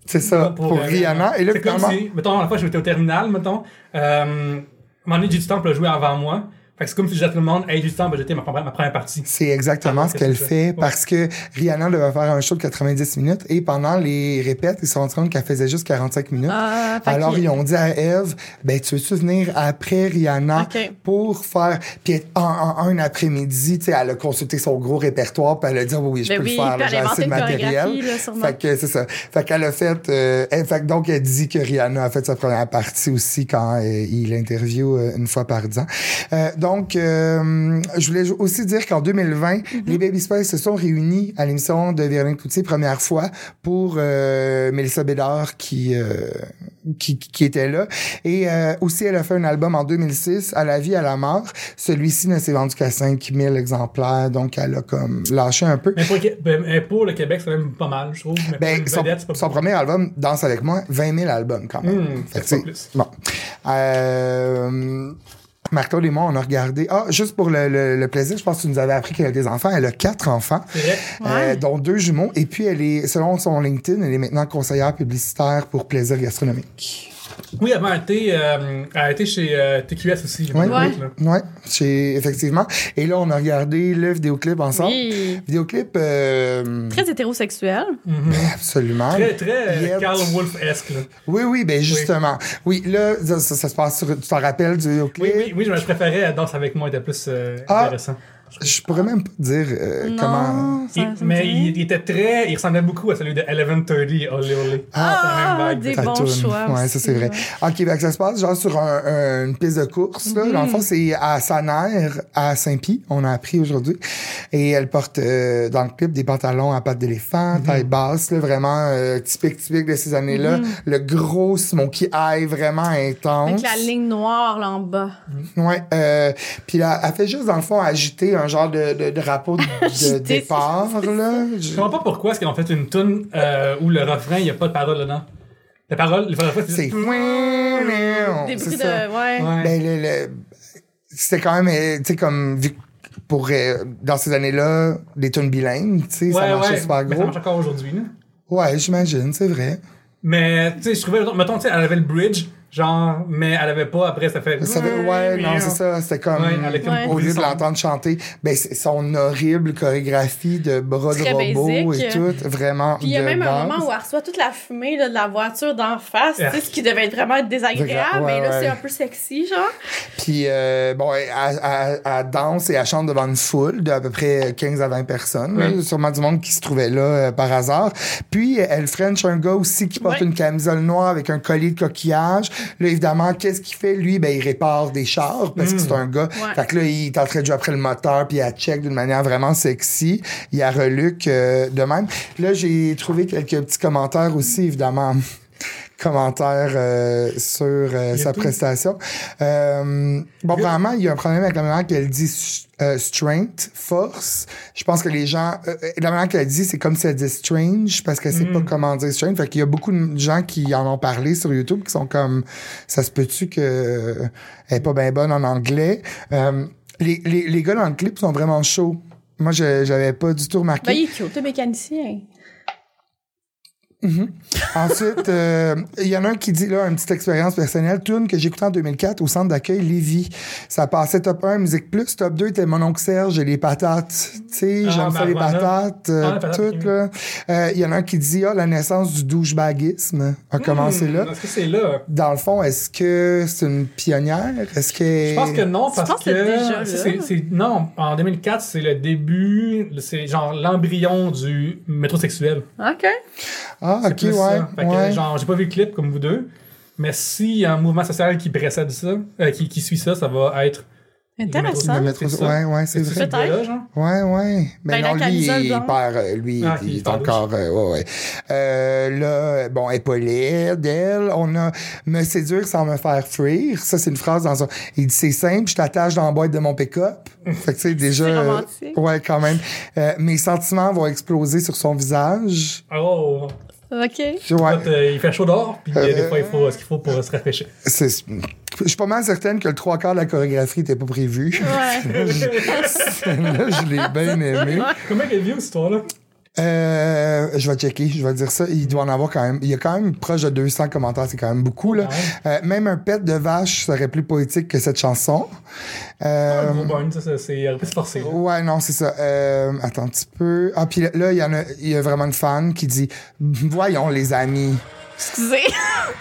c'est ça, pour, euh, Rihanna. Et là, c'est comme finalement, si, mettons, la fois que j'étais au terminal, mettons, euh, à un moment donné, J. du Temple a joué avant moi. Fait que c'est comme si je disais à tout le monde, hey, du j'ai ma, première- ma première partie. C'est exactement Ah, ce qu'elle fait Ouais. parce que Rihanna devait faire un show de 90 minutes et pendant les répètes, ils se sont rendus compte qu'elle faisait juste 45 minutes. Ah, Alors, ils ont dit à Eve, ben, tu veux-tu venir après Rihanna pour faire... Puis en, en- un après-midi, tu sais, elle a consulté son gros répertoire puis elle a dit, oui, oui, je Ben peux oui, le faire, j'ai assez de matériel. là. Fait que c'est ça. Fait qu'elle a fait... euh, elle- fait que donc, elle dit que Rihanna a fait sa première partie aussi quand euh, il interview euh, une fois par dix ans. Euh, donc, donc, euh, je voulais aussi dire qu'en 2020, Mhm. les Baby Spice se sont réunis à l'émission de Véronique Cloutier, première fois, pour euh, Mélissa Bédard qui, euh, qui, qui était là. Et euh, aussi, elle a fait un album en 2006, À la vie, à la mort. Celui-ci ne s'est vendu qu'à 5000 exemplaires, donc elle a comme lâché un peu. Mais pour, ben, mais pour le Québec, c'est même pas mal, je trouve. Mais Ben, son, vedette, c'est pas son premier album, Danse avec moi, 20 000 albums quand même. Hmm, Fait pas plus. Bon. Euh, Marc-Claude et moi, on a regardé. Ah, juste pour le, le- le plaisir, je pense que tu nous avais appris qu'elle a des enfants. Elle a quatre enfants, euh, Ouais. dont deux jumeaux. Et puis, elle est, selon son LinkedIn, elle est maintenant conseillère publicitaire pour Plaisir Gastronomique. Oui, avant, elle a été, euh, elle a été chez euh, TQS aussi. Ouais. Ouais. Ouais, effectivement. Et là, on a regardé le vidéoclip ensemble. Oui. Vidéoclip, euh, Très hétérosexuel. absolument. Très, très euh, Yet. Carl Wolf-esque. Oui, oui, ben justement. Oui, là, ça, ça- ça se passe sur. Tu t'en rappelles du vidéoclip? Oui, oui, oui, je je préférais Danse avec moi, était plus euh, Ah. intéressant. Je pourrais même pas dire euh, non, comment. ça, Il- ça mais il, était très. Il ressemblait beaucoup à celui de 1130, Olé Olé. Ah, vibe. des bons toune. choix. Ouais, aussi, ça c'est vrai. ouais. Ok, fait que ça se passe genre sur un- un- une piste de course. Là. Dans le fond, c'est à Saner, à Saint-Pie, on a appris aujourd'hui. Et elle porte euh, dans le clip des pantalons à pattes d'éléphant, taille basse, là, vraiment euh, typique, typique de ces années-là. Le gros smoky eye vraiment intense. Avec la ligne noire là en bas. Ouais. Euh, puis là, elle fait juste dans le fond agiter un genre de, de drapeau de, de Agiter, départ là. Je comprends pas pourquoi est-ce qu'ils ont fait une tune euh, où le refrain, il n'y a pas de parole dedans. La parole, le refrain, C'est c'est. Des c'est bruits de. ça. Ouais. Ouais. Ben, le, le- c'était quand même, euh, tu sais, comme, pour, euh, dans ces années-là, des tunes bilingues, tu sais, ça marchait ouais. super Mais ça gros. marche encore aujourd'hui. là. Ouais, j'imagine, c'est vrai. Mais, tu sais, je trouvais, mettons, tu sais, elle avait le bridge, genre, mais elle avait pas, après, ça fait. Ça fait- ouais, non, c'est ça, c'était comme, Ouais, elle a comme Ouais. au lieu de l'entendre chanter, ben, son horrible chorégraphie de bras de robot et tout, vraiment. Puis il y a même un moment où elle reçoit toute la fumée là, de la voiture d'en face, tu sais, ce qui devait être vraiment désagréable, Ouais, mais là ouais. c'est un peu sexy, genre. Puis, euh, bon, elle, elle- elle danse et elle chante devant une foule de à peu près 15 à 20 personnes. là, sûrement du monde qui se trouvait là euh, par hasard. Puis, elle French un gars aussi qui porte Ouais. une camisole noire avec un collier de coquillage. Là, évidemment, qu'est-ce qu'il fait? Lui, ben, il répare des chars parce que c'est un gars. Ouais. Fait que là, il est en train de jouer après le moteur puis il check d'une manière vraiment sexy. Il a reluc euh, de même. Là, j'ai trouvé quelques petits commentaires aussi, évidemment. Commentaires euh, sur euh, sa tout. prestation. Euh, bon, vraiment, il y a un problème avec la manière qu'elle dit euh, strength, force. Je pense que les gens, euh, euh, la manière qu'elle dit, c'est comme si elle dit strange parce qu'elle sait pas comment dire strange. Fait qu'il y a beaucoup de gens qui en ont parlé sur YouTube qui sont comme, ça se peut-tu que elle est pas bien bonne en anglais? Euh, les, les, les gars dans le clip sont vraiment chauds. Moi, je j'avais pas du tout remarqué. Ben, il est cute, le mécanicien. Ensuite, euh, il y en a un qui dit, là, une petite expérience personnelle, tune que j'ai écoutée en 2004 au centre d'accueil Lévis. Ça passait top 1, musique plus, top 2 était mon oncle Serge et les patates. Tu sais, Ah, j'aime ça ben les voilà. patates, euh, Ah, les patates, toutes, ok. là. Euh, Il y en a un qui dit, ah, la naissance du douchebagisme a commencé là. Hmm, Est-ce que c'est là? Dans le fond, est-ce que c'est une pionnière? Est-ce que... Je pense que non, parce que que. c'est déjà c'est- là. c'est- c'est- non, en 2004, c'est le début, c'est genre l'embryon du métrosexuel. OK. Ah, ok, ouais. ça. Fait que, ouais. genre, j'ai pas vu le clip comme vous deux, mais s'il y a un mouvement social qui précède ça, euh, qui, qui suit ça, ça va être. Intéressant. Ouais, ouais, c'est C'est vrai. gars-là, genre? Ouais, ouais. Mais Ben, la non, lui, il perd, euh, lui, Ah, il il est encore, euh, ouais, ouais. Euh, là, bon, Épaulette, d'elle, on a me séduire sans me faire fuir. Ça, c'est une phrase dans un, il dit, c'est simple, je t'attache dans la boîte de mon pick-up. fait que, tu sais, déjà. Euh, ouais, quand même. Euh, mes sentiments vont exploser sur son visage. Oh! OK. Ouais. Écoute, euh, il fait chaud dehors, puis euh, des fois, il faut ce qu'il faut pour se rafraîchir. C'est, je suis pas mal certaine que le trois quarts de la chorégraphie était pas prévu. Ouais. là, je l'ai bien aimé. Comment elle view, cette histoire-là? Euh, je vais checker, je vais dire ça. Il doit en avoir quand même. Il y a quand même proche de 200 commentaires, c'est quand même beaucoup. Là. Euh, même un pet de vache serait plus poétique que cette chanson. Euh, Un gros burn, ça, ça, c'est un peu forcé. là. Ouais, non, c'est ça. Euh, attends un petit peu. Ah, puis là, il y en a, il y a vraiment une fan qui dit Voyons, les amis. Excusez.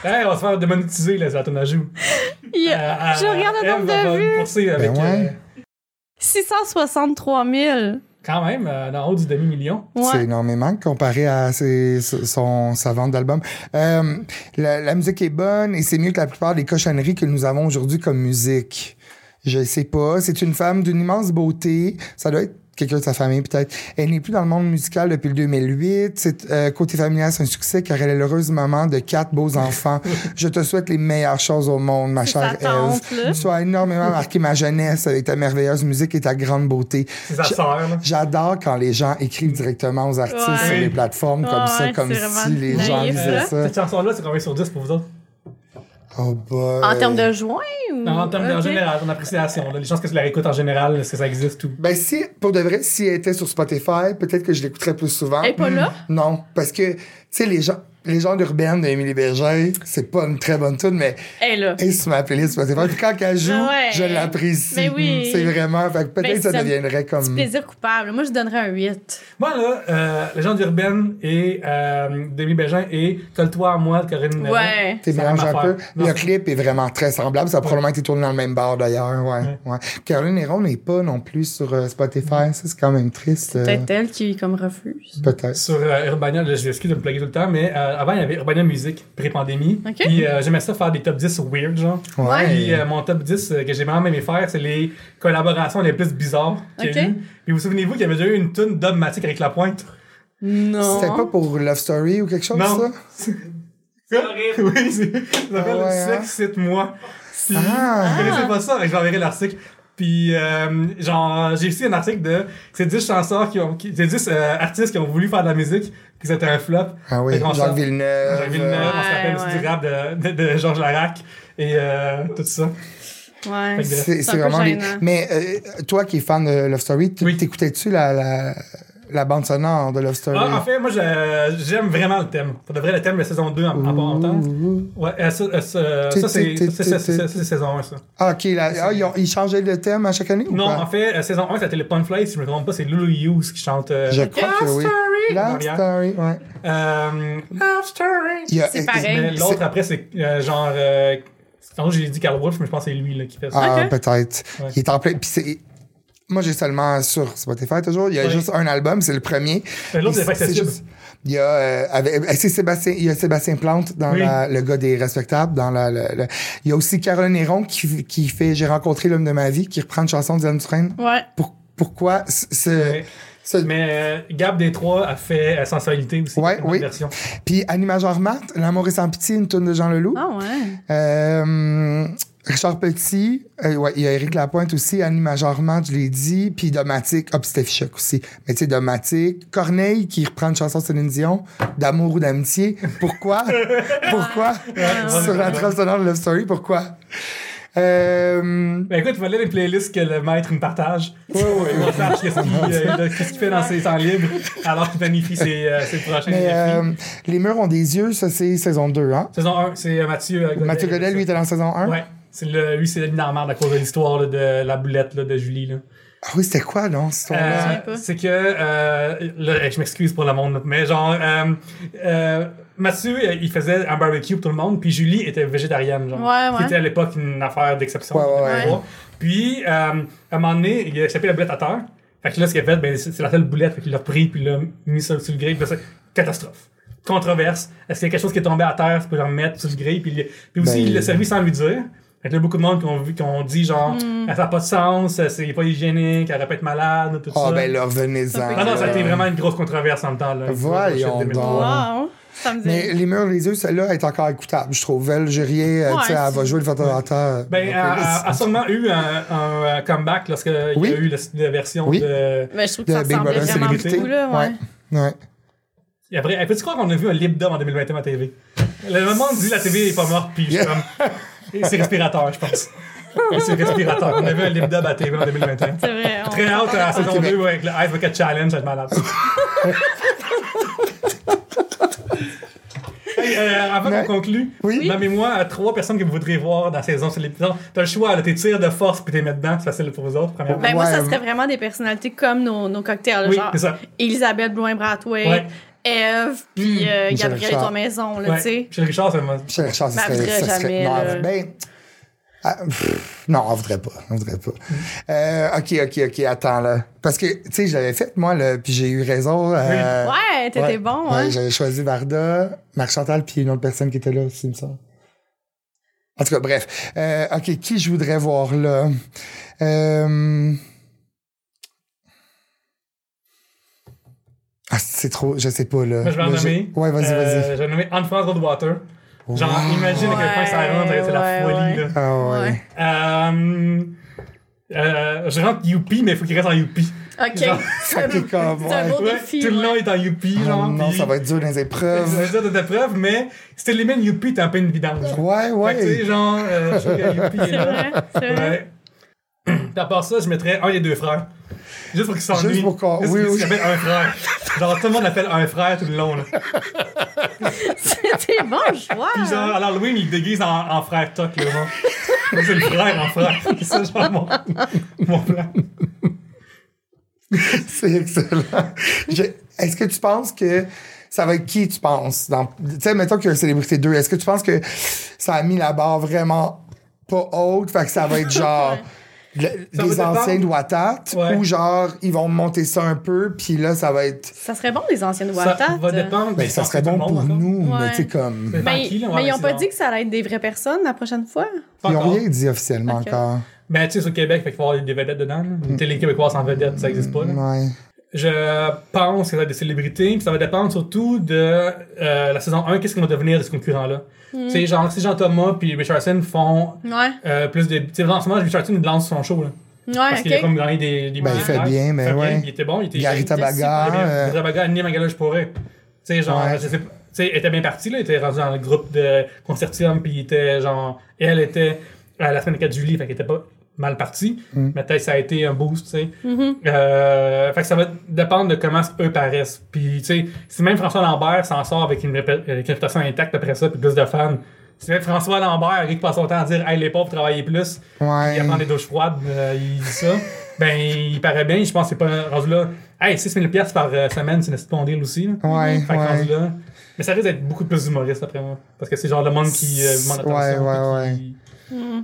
Hey, on va se faire démonétiser, là, c'est la tonne à joue. Il y a- Euh, Je regarde le nombre de vues. Ben ouais. euh, 663 000. Quand même, euh, dans le haut du demi-million. C'est Ouais. énormément comparé à ses, son, sa vente d'album. Euh, la, la musique est bonne et c'est mieux que la plupart des cochonneries que nous avons aujourd'hui comme musique. Je sais pas. C'est une femme d'une immense beauté. Ça doit être quelqu'un de sa famille, peut-être. Elle n'est plus dans le monde musical depuis le 2008. C'est, euh, côté familial, c'est un succès car elle est l'heureuse maman de quatre beaux enfants. Je te souhaite les meilleures choses au monde, ma C'est chère. Eve. Tu as énormément marqué ma jeunesse avec ta merveilleuse musique et ta grande beauté. C'est sa Je- sœur, là. J'adore quand les gens écrivent directement aux artistes Ouais. sur les plateformes comme Ouais, ça, comme si les gens lisaient là. ça. Cette chanson-là, c'est combien sur 10 pour vous autres? Oh boy. En termes de joints ou. Non, en termes de- en général, en appréciation. là. Les chances que tu la réécoutes en général, est-ce que ça existe tout? Ben, si, pour de vrai, si elle était sur Spotify, peut-être que je l'écouterais plus souvent. Elle est pas là? Non, parce que, tu sais, les gens, les gens d'urbaine d'Émilie Berger, c'est pas une très bonne tune, mais Elle est là. elle est sur ma playlist Spotify. Puis quand elle joue, Ouais. je l'apprécie. Mais oui. C'est vraiment, fait que peut-être Ben, que ça c'est un deviendrait comme. plaisir coupable. Moi, je donnerais un 8. Moi, là, euh, les gens d'Urbaine et euh, Bégin et Colle-toi à moi de Corinne Ouais. T'es c'est la mélangé un peu. Non, le c'est- clip est vraiment très semblable. Ça a probablement été tourné dans le même bar d'ailleurs. Ouais, ouais. Caroline Néron n'est pas non plus sur euh, Spotify. Ça, c'est quand même triste. euh, Peut-être elle qui, comme, refuse. Peut-être. Sur euh, Urbania, je m'excuse de me plugger tout le temps, mais euh, avant, il y avait Urbania Musique, pré-pandémie. Ok. Puis euh, j'aimais ça faire des top 10 weird, genre. Ouais. Puis euh, mon top 10 euh, que j'ai vraiment aimé faire, c'est les collaborations les plus bizarres qu'il y a Ok. eu. Puis vous souvenez-vous qu'il y avait déjà eu une tune dogmatique avec la pointe? Non. C'était pas pour Love Story ou quelque chose, Non. ça? C'est horrible. oui, c'est- ça s'appelle Ah ouais, hein? Sex, cite-moi. Puis, Ah. Vous connaissez pas ça? Je vous enverrai l'article. Puis, euh, genre, j'ai aussi un article de. C'est 10 chansons qui ont. qui- C'est 10 euh, artistes qui ont voulu faire de la musique, puis c'était un flop. Ah oui, Jacques Villeneuve. Jacques Villeneuve, on se Ouais, rappelle aussi ouais. du rap de, de, de Georges Larac et euh, tout ça. Ouais. C'est vraiment. gênant. Mais euh, toi qui es fan de Love Story, tu- Oui. t'écoutais-tu la, la, la bande sonore de Love Story? Ah, en fait, moi, j'aime vraiment le thème. Pour de vrai, le thème de saison 2 en, en, temps. Ouais, euh, ça, euh, ça, c'est saison 1, ça. Ah, ok. là- ah, ils, ont- ils changeaient de thème à chaque année ou Non, pas? en fait, euh, saison 1, c'était le Punfly, si je me trompe pas, c'est Lulu Hughes qui chante. euh, Je crois que oui. Love. Story, ouais. Euh, Love Story! C'est pareil. L'autre, après, c'est euh, genre. Euh, j'ai dit Carl Wolf, mais je pense que c'est lui là, qui fait ça. Ah, Ok. peut-être. Ouais. Il est en plein. Puis c'est. Moi, j'ai seulement sur Spotify toujours. Il y a juste un album, c'est le premier. L'autre, c'est pas accessible. juste- Il y a, euh, avec, c'est Sébastien, il y a Sébastien Plante dans Oui. la- le gars des respectables. Dans la, le- le- il y a aussi Caroline Néron qui, qui fait J'ai rencontré l'homme de ma vie, qui reprend une chanson d'Yann Dufresne. Ouais. Pour, pourquoi ce, ce- Mais, euh, Gab Détroit a fait euh, Sensualité aussi. Ouais, une oui. version. Puis Annie Major Matt, L'amour est sans pitié, une tune de Jean Leloup. Ah ouais. Euh, Richard Petit, euh, ouais, il y a Éric Lapointe aussi, Annie Majorement, je l'ai dit, puis Domatique, ah, puis Steph Choc aussi. Mais tu sais, Domatique, Corneille qui reprend une chanson de Céline Dion, d'amour ou d'amitié. Pourquoi? pourquoi? Sur la sonore de Love Story, pourquoi? Euh, Ben écoute, voilà les playlists que le maître me partage. ouais, ouais, On sache qu'est-ce qu'il euh, qu'est-ce qu'il fait dans ses temps libres alors qu'il planifie ses, euh, ses prochains mais euh, Les murs ont des yeux, ça c'est saison 2, hein? Saison 1, c'est euh, Mathieu euh, Godet. Mathieu Godet, lui, était dans saison 1? Ouais. C'est le, lui, c'est le Normand à cause de l'histoire là, de la boulette là, de Julie. Là. Ah oui, c'était quoi, non, cette Euh, histoire-là? pas. c'est que euh, là, je m'excuse pour le monde, mais genre euh, euh, Mathieu, euh, il faisait un barbecue pour tout le monde, puis Julie était végétarienne, genre. Ouais, ouais. Qui était à l'époque une affaire d'exception. Ouais, ouais, ouais. Ouais. Puis euh, à un moment donné, il a échappé la boulette à terre. Fait que là, ce qu'il a fait, ben, c'est la seule boulette, fait qu'il l'a pris, puis il l'a mis sur, sur le grill, puis là, c'est catastrophe. Controverse. Est-ce qu'il y a quelque chose qui est tombé à terre, tu peux le remettre sur le grill, puis, il- puis aussi, Ben, il l'a servi sans lui dire. Fait que là, beaucoup de monde qui ont, vu, qui ont dit genre, Hmm. ça n'a pas de sens, c'est pas hygiénique, elle aurait pas être malade, tout Ah, ça. ben là, revenez-en. non, non, ça a été vraiment une grosse controverse en même temps. Là. Voyons Shit, 2003. donc. Wow. Ça me dit. Mais Les murs, les yeux, celle-là est encore écoutable, je trouve. Elle, Jurier, euh, Ouais, tu sais, elle va jouer le photorateur. Ben, elle a, a sûrement eu un, un, euh, comeback lorsqu'il Oui. y a eu la, la version Oui. de. Mais je trouve que de ça Big ressemblait vraiment beaucoup, là, ouais. Ouais. Ouais. Et après, peux-tu croire qu'on a vu un lip en 2021 à TV? Le monde dit la TV est pas morte, puis je suis comme. C'est respirateur, je pense. C'est respirateur. On a vu un lip dub à TV en 2021. C'est vrai. on- Très hâte à la saison Ok, mais- 2 avec le Ice Bucket Challenge, ça va être malade. Hey, euh, avant Mais- qu'on conclue, Oui? nommez-moi euh, trois personnes que vous voudriez voir dans la saison sur l'épisode. T'as le choix, là, t'es tires de force puis t'es mets dedans, c'est facile pour vous autres, premièrement. Ben, moi, Ouais, ça euh, serait vraiment des personnalités comme nos, nos cocktails. oui, genre c'est ça. Elisabeth Blouin-Brathwaite, Ouais. Eve, puis euh, Michel Gabriel Richard. et maison, là, Ouais. tu sais. Michel Richard, ça m'a. Michel Richard, ça serait, ça serait- jamais, non, là. ben, ah, pff, non, on voudrait pas. On voudrait pas. Euh, ok, ok, ok, attends, là. Parce que, tu sais, je l'avais fait, moi, là, puis j'ai eu raison. euh, Ouais, t'étais ouais, bon, ouais, hein. J'avais choisi Varda, Marc Chantal, puis une autre personne qui était là aussi, il me semble. En tout cas, bref. Euh, OK, qui je voudrais voir là? Euh... Ah, c'est trop... Je sais pas, là. Moi, je vais en nommer. Ouais, vas-y, Euh, vas-y. Je vais nommer Goldwater. Genre, Wow. imagine à quel point ça rentre, c'est la Ouais, folie, ouais. là. Ah ouais. Ouais. Euh, euh, je rentre Youpi, mais il faut qu'il reste en Youpi. OK. Genre- Fait que comme, C'est un ouais. beau Ouais, défi. tout le long, ouais. il est en Youpi, Oh genre. non, ça va être dur dans les Ça épreuves. va être de preuve, mais si t'élimines Youpi, t'es un peu une vidange. Ouais, que, tu sais, ouais. genre, euh, je que Youpi est là. vrai, c'est vrai. Ouais. À part ça, je mettrais un des deux frères. Juste pour qu'ils s'ennuient. Juste pour qu'on- oui, oui. un frère. Genre, tout le monde l'appelle un frère tout le long, là. C'était bon choix. Puis genre, à l'Halloween, il déguise en, en frère Toc, là, genre. C'est le frère en frère. C'est ça, genre, mon, mon plan. C'est excellent. Je- Est-ce que tu penses que ça va être qui, tu penses? dans- Tu sais, mettons qu'il y a un Célébrité 2, est-ce que tu penses que ça a mis la barre vraiment pas haute? Fait que ça va être genre le- Ça des anciens Ouais. ou genre ils vont monter ça un peu puis là ça va être Ça serait bon, les anciennes Ça Watat. va dépendre. ben ça serait bon pour monde, nous mais Ouais. tu sais comme Mais- Mais, qui, là, mais ils mais ont c'est pas dit que ça allait être des vraies personnes la prochaine fois. Pas ils ont encore. rien dit officiellement encore Ben, tu sais, sur Québec, fait qu'il faut avoir des vedettes dedans. Une télé québécoise en vedette, ça existe pas. là. ouais Je pense que ça va être des célébrités, puis ça va dépendre surtout de euh, la saison 1, qu'est-ce qu'ils vont devenir de ce concurrent-là. Tu sais, genre, si Jean-Thomas puis Richardson font Ouais. euh, plus de. Tu sais, en ce moment, Richardson, il lance son show, là. Ouais, Parce qu'il a comme gagné des. des Ben, il fait bien, mais Il fait ouais. Il était bon, il était. Gary il Tabaga, bien. euh, Gary Tabaga, Annie Magala, je pourrais. Tu sais, genre, Ouais. je sais pas. Tu sais, elle était bien partie, là. Elle était rendue dans le groupe de Concertium, puis il était genre. Elle était à la semaine 4 juillet, fait qu'elle était pas mal partie. Mm. Mais peut-être ça a été un boost, tu sais. Mhm. Euh, fait que ça va dépendre de comment eux paraissent. Puis, tu sais, si même François Lambert s'en sort avec une, avec une réputation intacte après ça, puis plus de fans. Si même François Lambert, qui passe son temps à dire, hey, les pauvres, travaillez plus, ouais il prend des douches froides, euh, il dit ça, ben, il paraît bien. Je pense que c'est pas rendu là. Hey, 6 000 piastres par euh, semaine, c'est un bon deal aussi. ouais Fait que rendu ouais là. Mais ça risque d'être beaucoup plus humoriste après moi. Parce que c'est genre le monde qui euh, demande attention. Ouais, ouais, qui- qui sont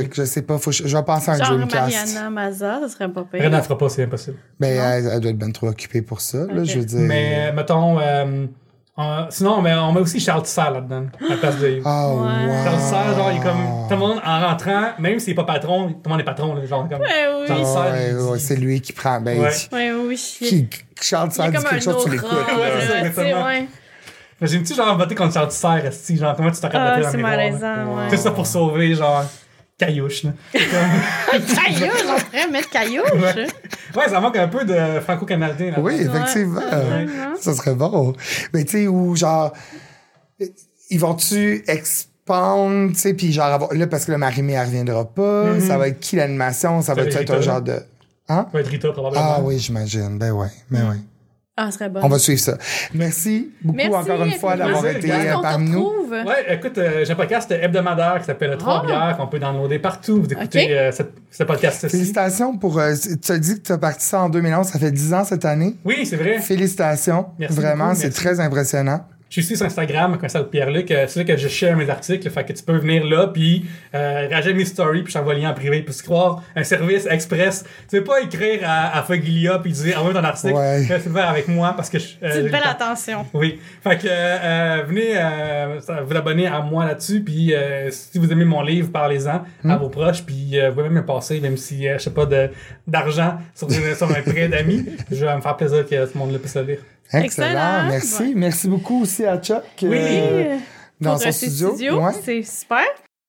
dire. que je sais pas faut je je vais penser à un Genre Dreamcast Mariana Maza, ça serait pas pire. Rien n'en fera pas, c'est impossible. ben elle, elle doit être bien trop occupée pour ça là je veux dire Mais euh, mettons, euh, on- sinon on met, on met aussi Charles Tisser là-dedans, à la place de wow. Charles Tisser, genre, il est comme. Tout le monde en rentrant, même s'il est pas patron, tout le monde est patron, là, genre comme. Ouais, oui. Charles Ouais, il- ouais, c'est lui qui prend. Ben, Ouais. Ouais, oui. qui, Charles Tisser dit quelque chose, tu l'écoutes. Ouais, ouais. Imagine-tu, genre, voter contre Charles esti, genre, comment tu t'arrêtes de faire c'est dans le malaisant, ouais. Tout ça pour sauver, genre, Caillouche, là. Caillouche, on pourrait mettre caillouche. Ouais. Ouais, ça manque un peu de franco-canadien, là. Oui, effectivement. Ouais. Ça serait bon. Mais tu sais, ou genre, ils vont-tu expandre, tu sais, puis genre, avoir- là, parce que le Marimé, elle reviendra pas, Mhm. ça va être qui l'animation, ça va Ça être va être un genre de. Hein? Ça va être Rita, probablement. Ah oui, j'imagine. Ben ouais, ben ouais. Ah, ce serait bon. On va suivre ça. Merci beaucoup Merci, encore une fois d'avoir été euh, parmi nous. Ouais, écoute, euh, j'ai un podcast hebdomadaire qui s'appelle Trois Ah. bières qu'on peut downloader partout. Vous écoutez euh, ce podcast-ci. Félicitations pour. euh, tu as dit que tu as parti ça en 2011, ça fait 10 ans cette année. Oui, c'est vrai. Félicitations. Merci Vraiment, c'est très impressionnant. Je suis aussi sur Instagram, comme ça, Pierre-Luc. euh, C'est là que je share mes articles. Fait que tu peux venir là, puis euh, mes stories, puis j'envoie le lien en privé. Puis se croire un service express. Tu sais pas écrire à, à Foglia, puis dire envoie ton article. Ouais. Fais le faire avec moi parce que je. euh, C'est une le belle attention. Oui. Fait que euh, venez euh, vous abonner à moi là-dessus. Puis euh, si vous aimez mon livre, parlez-en à vos proches. Puis euh, vous pouvez même me passer, même si euh, je sais pas de d'argent sur, une- sur un prêt d'amis. Je vais me faire plaisir que tout le monde le puisse le lire. Excellent. Excellent. Merci. Merci beaucoup aussi à Chuck. Oui. euh, dans Pour son studio. Ouais. C'est super.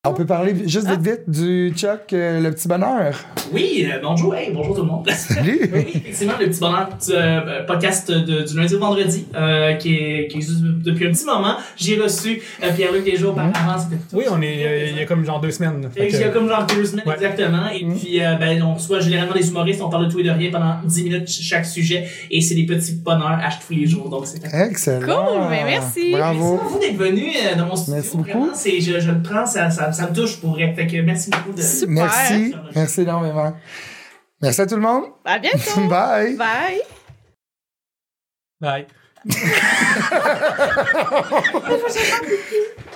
On peut parler juste vite vite du Chuck, euh, le petit bonheur. Oui, euh, bonjour, hey, bonjour tout le monde. Salut. oui, effectivement, le petit bonheur du euh, podcast de- du lundi au vendredi, euh, qui, est, qui existe depuis un petit moment. J'ai reçu euh, Pierre-Luc des jours auparavant. c'était tout- Oui, on est euh, il y a comme genre deux semaines. Il y a comme genre deux semaines Ouais. exactement. Et puis, euh, ben, on reçoit généralement des humoristes, on parle de tout et de rien pendant 10 minutes ch- chaque sujet. Et c'est des petits bonheurs à tous les jours. Donc, c'est Excellent. Cool, ben merci. Merci Bravo. à vous d'être venus euh, dans mon studio. Merci beaucoup. Vraiment, c'est, je, je le prends, ça, ça, ça me touche pour. Fait que merci beaucoup de. Super. Merci. Merci énormément. Merci à tout le monde. À bientôt. Bye. Bye. Bye.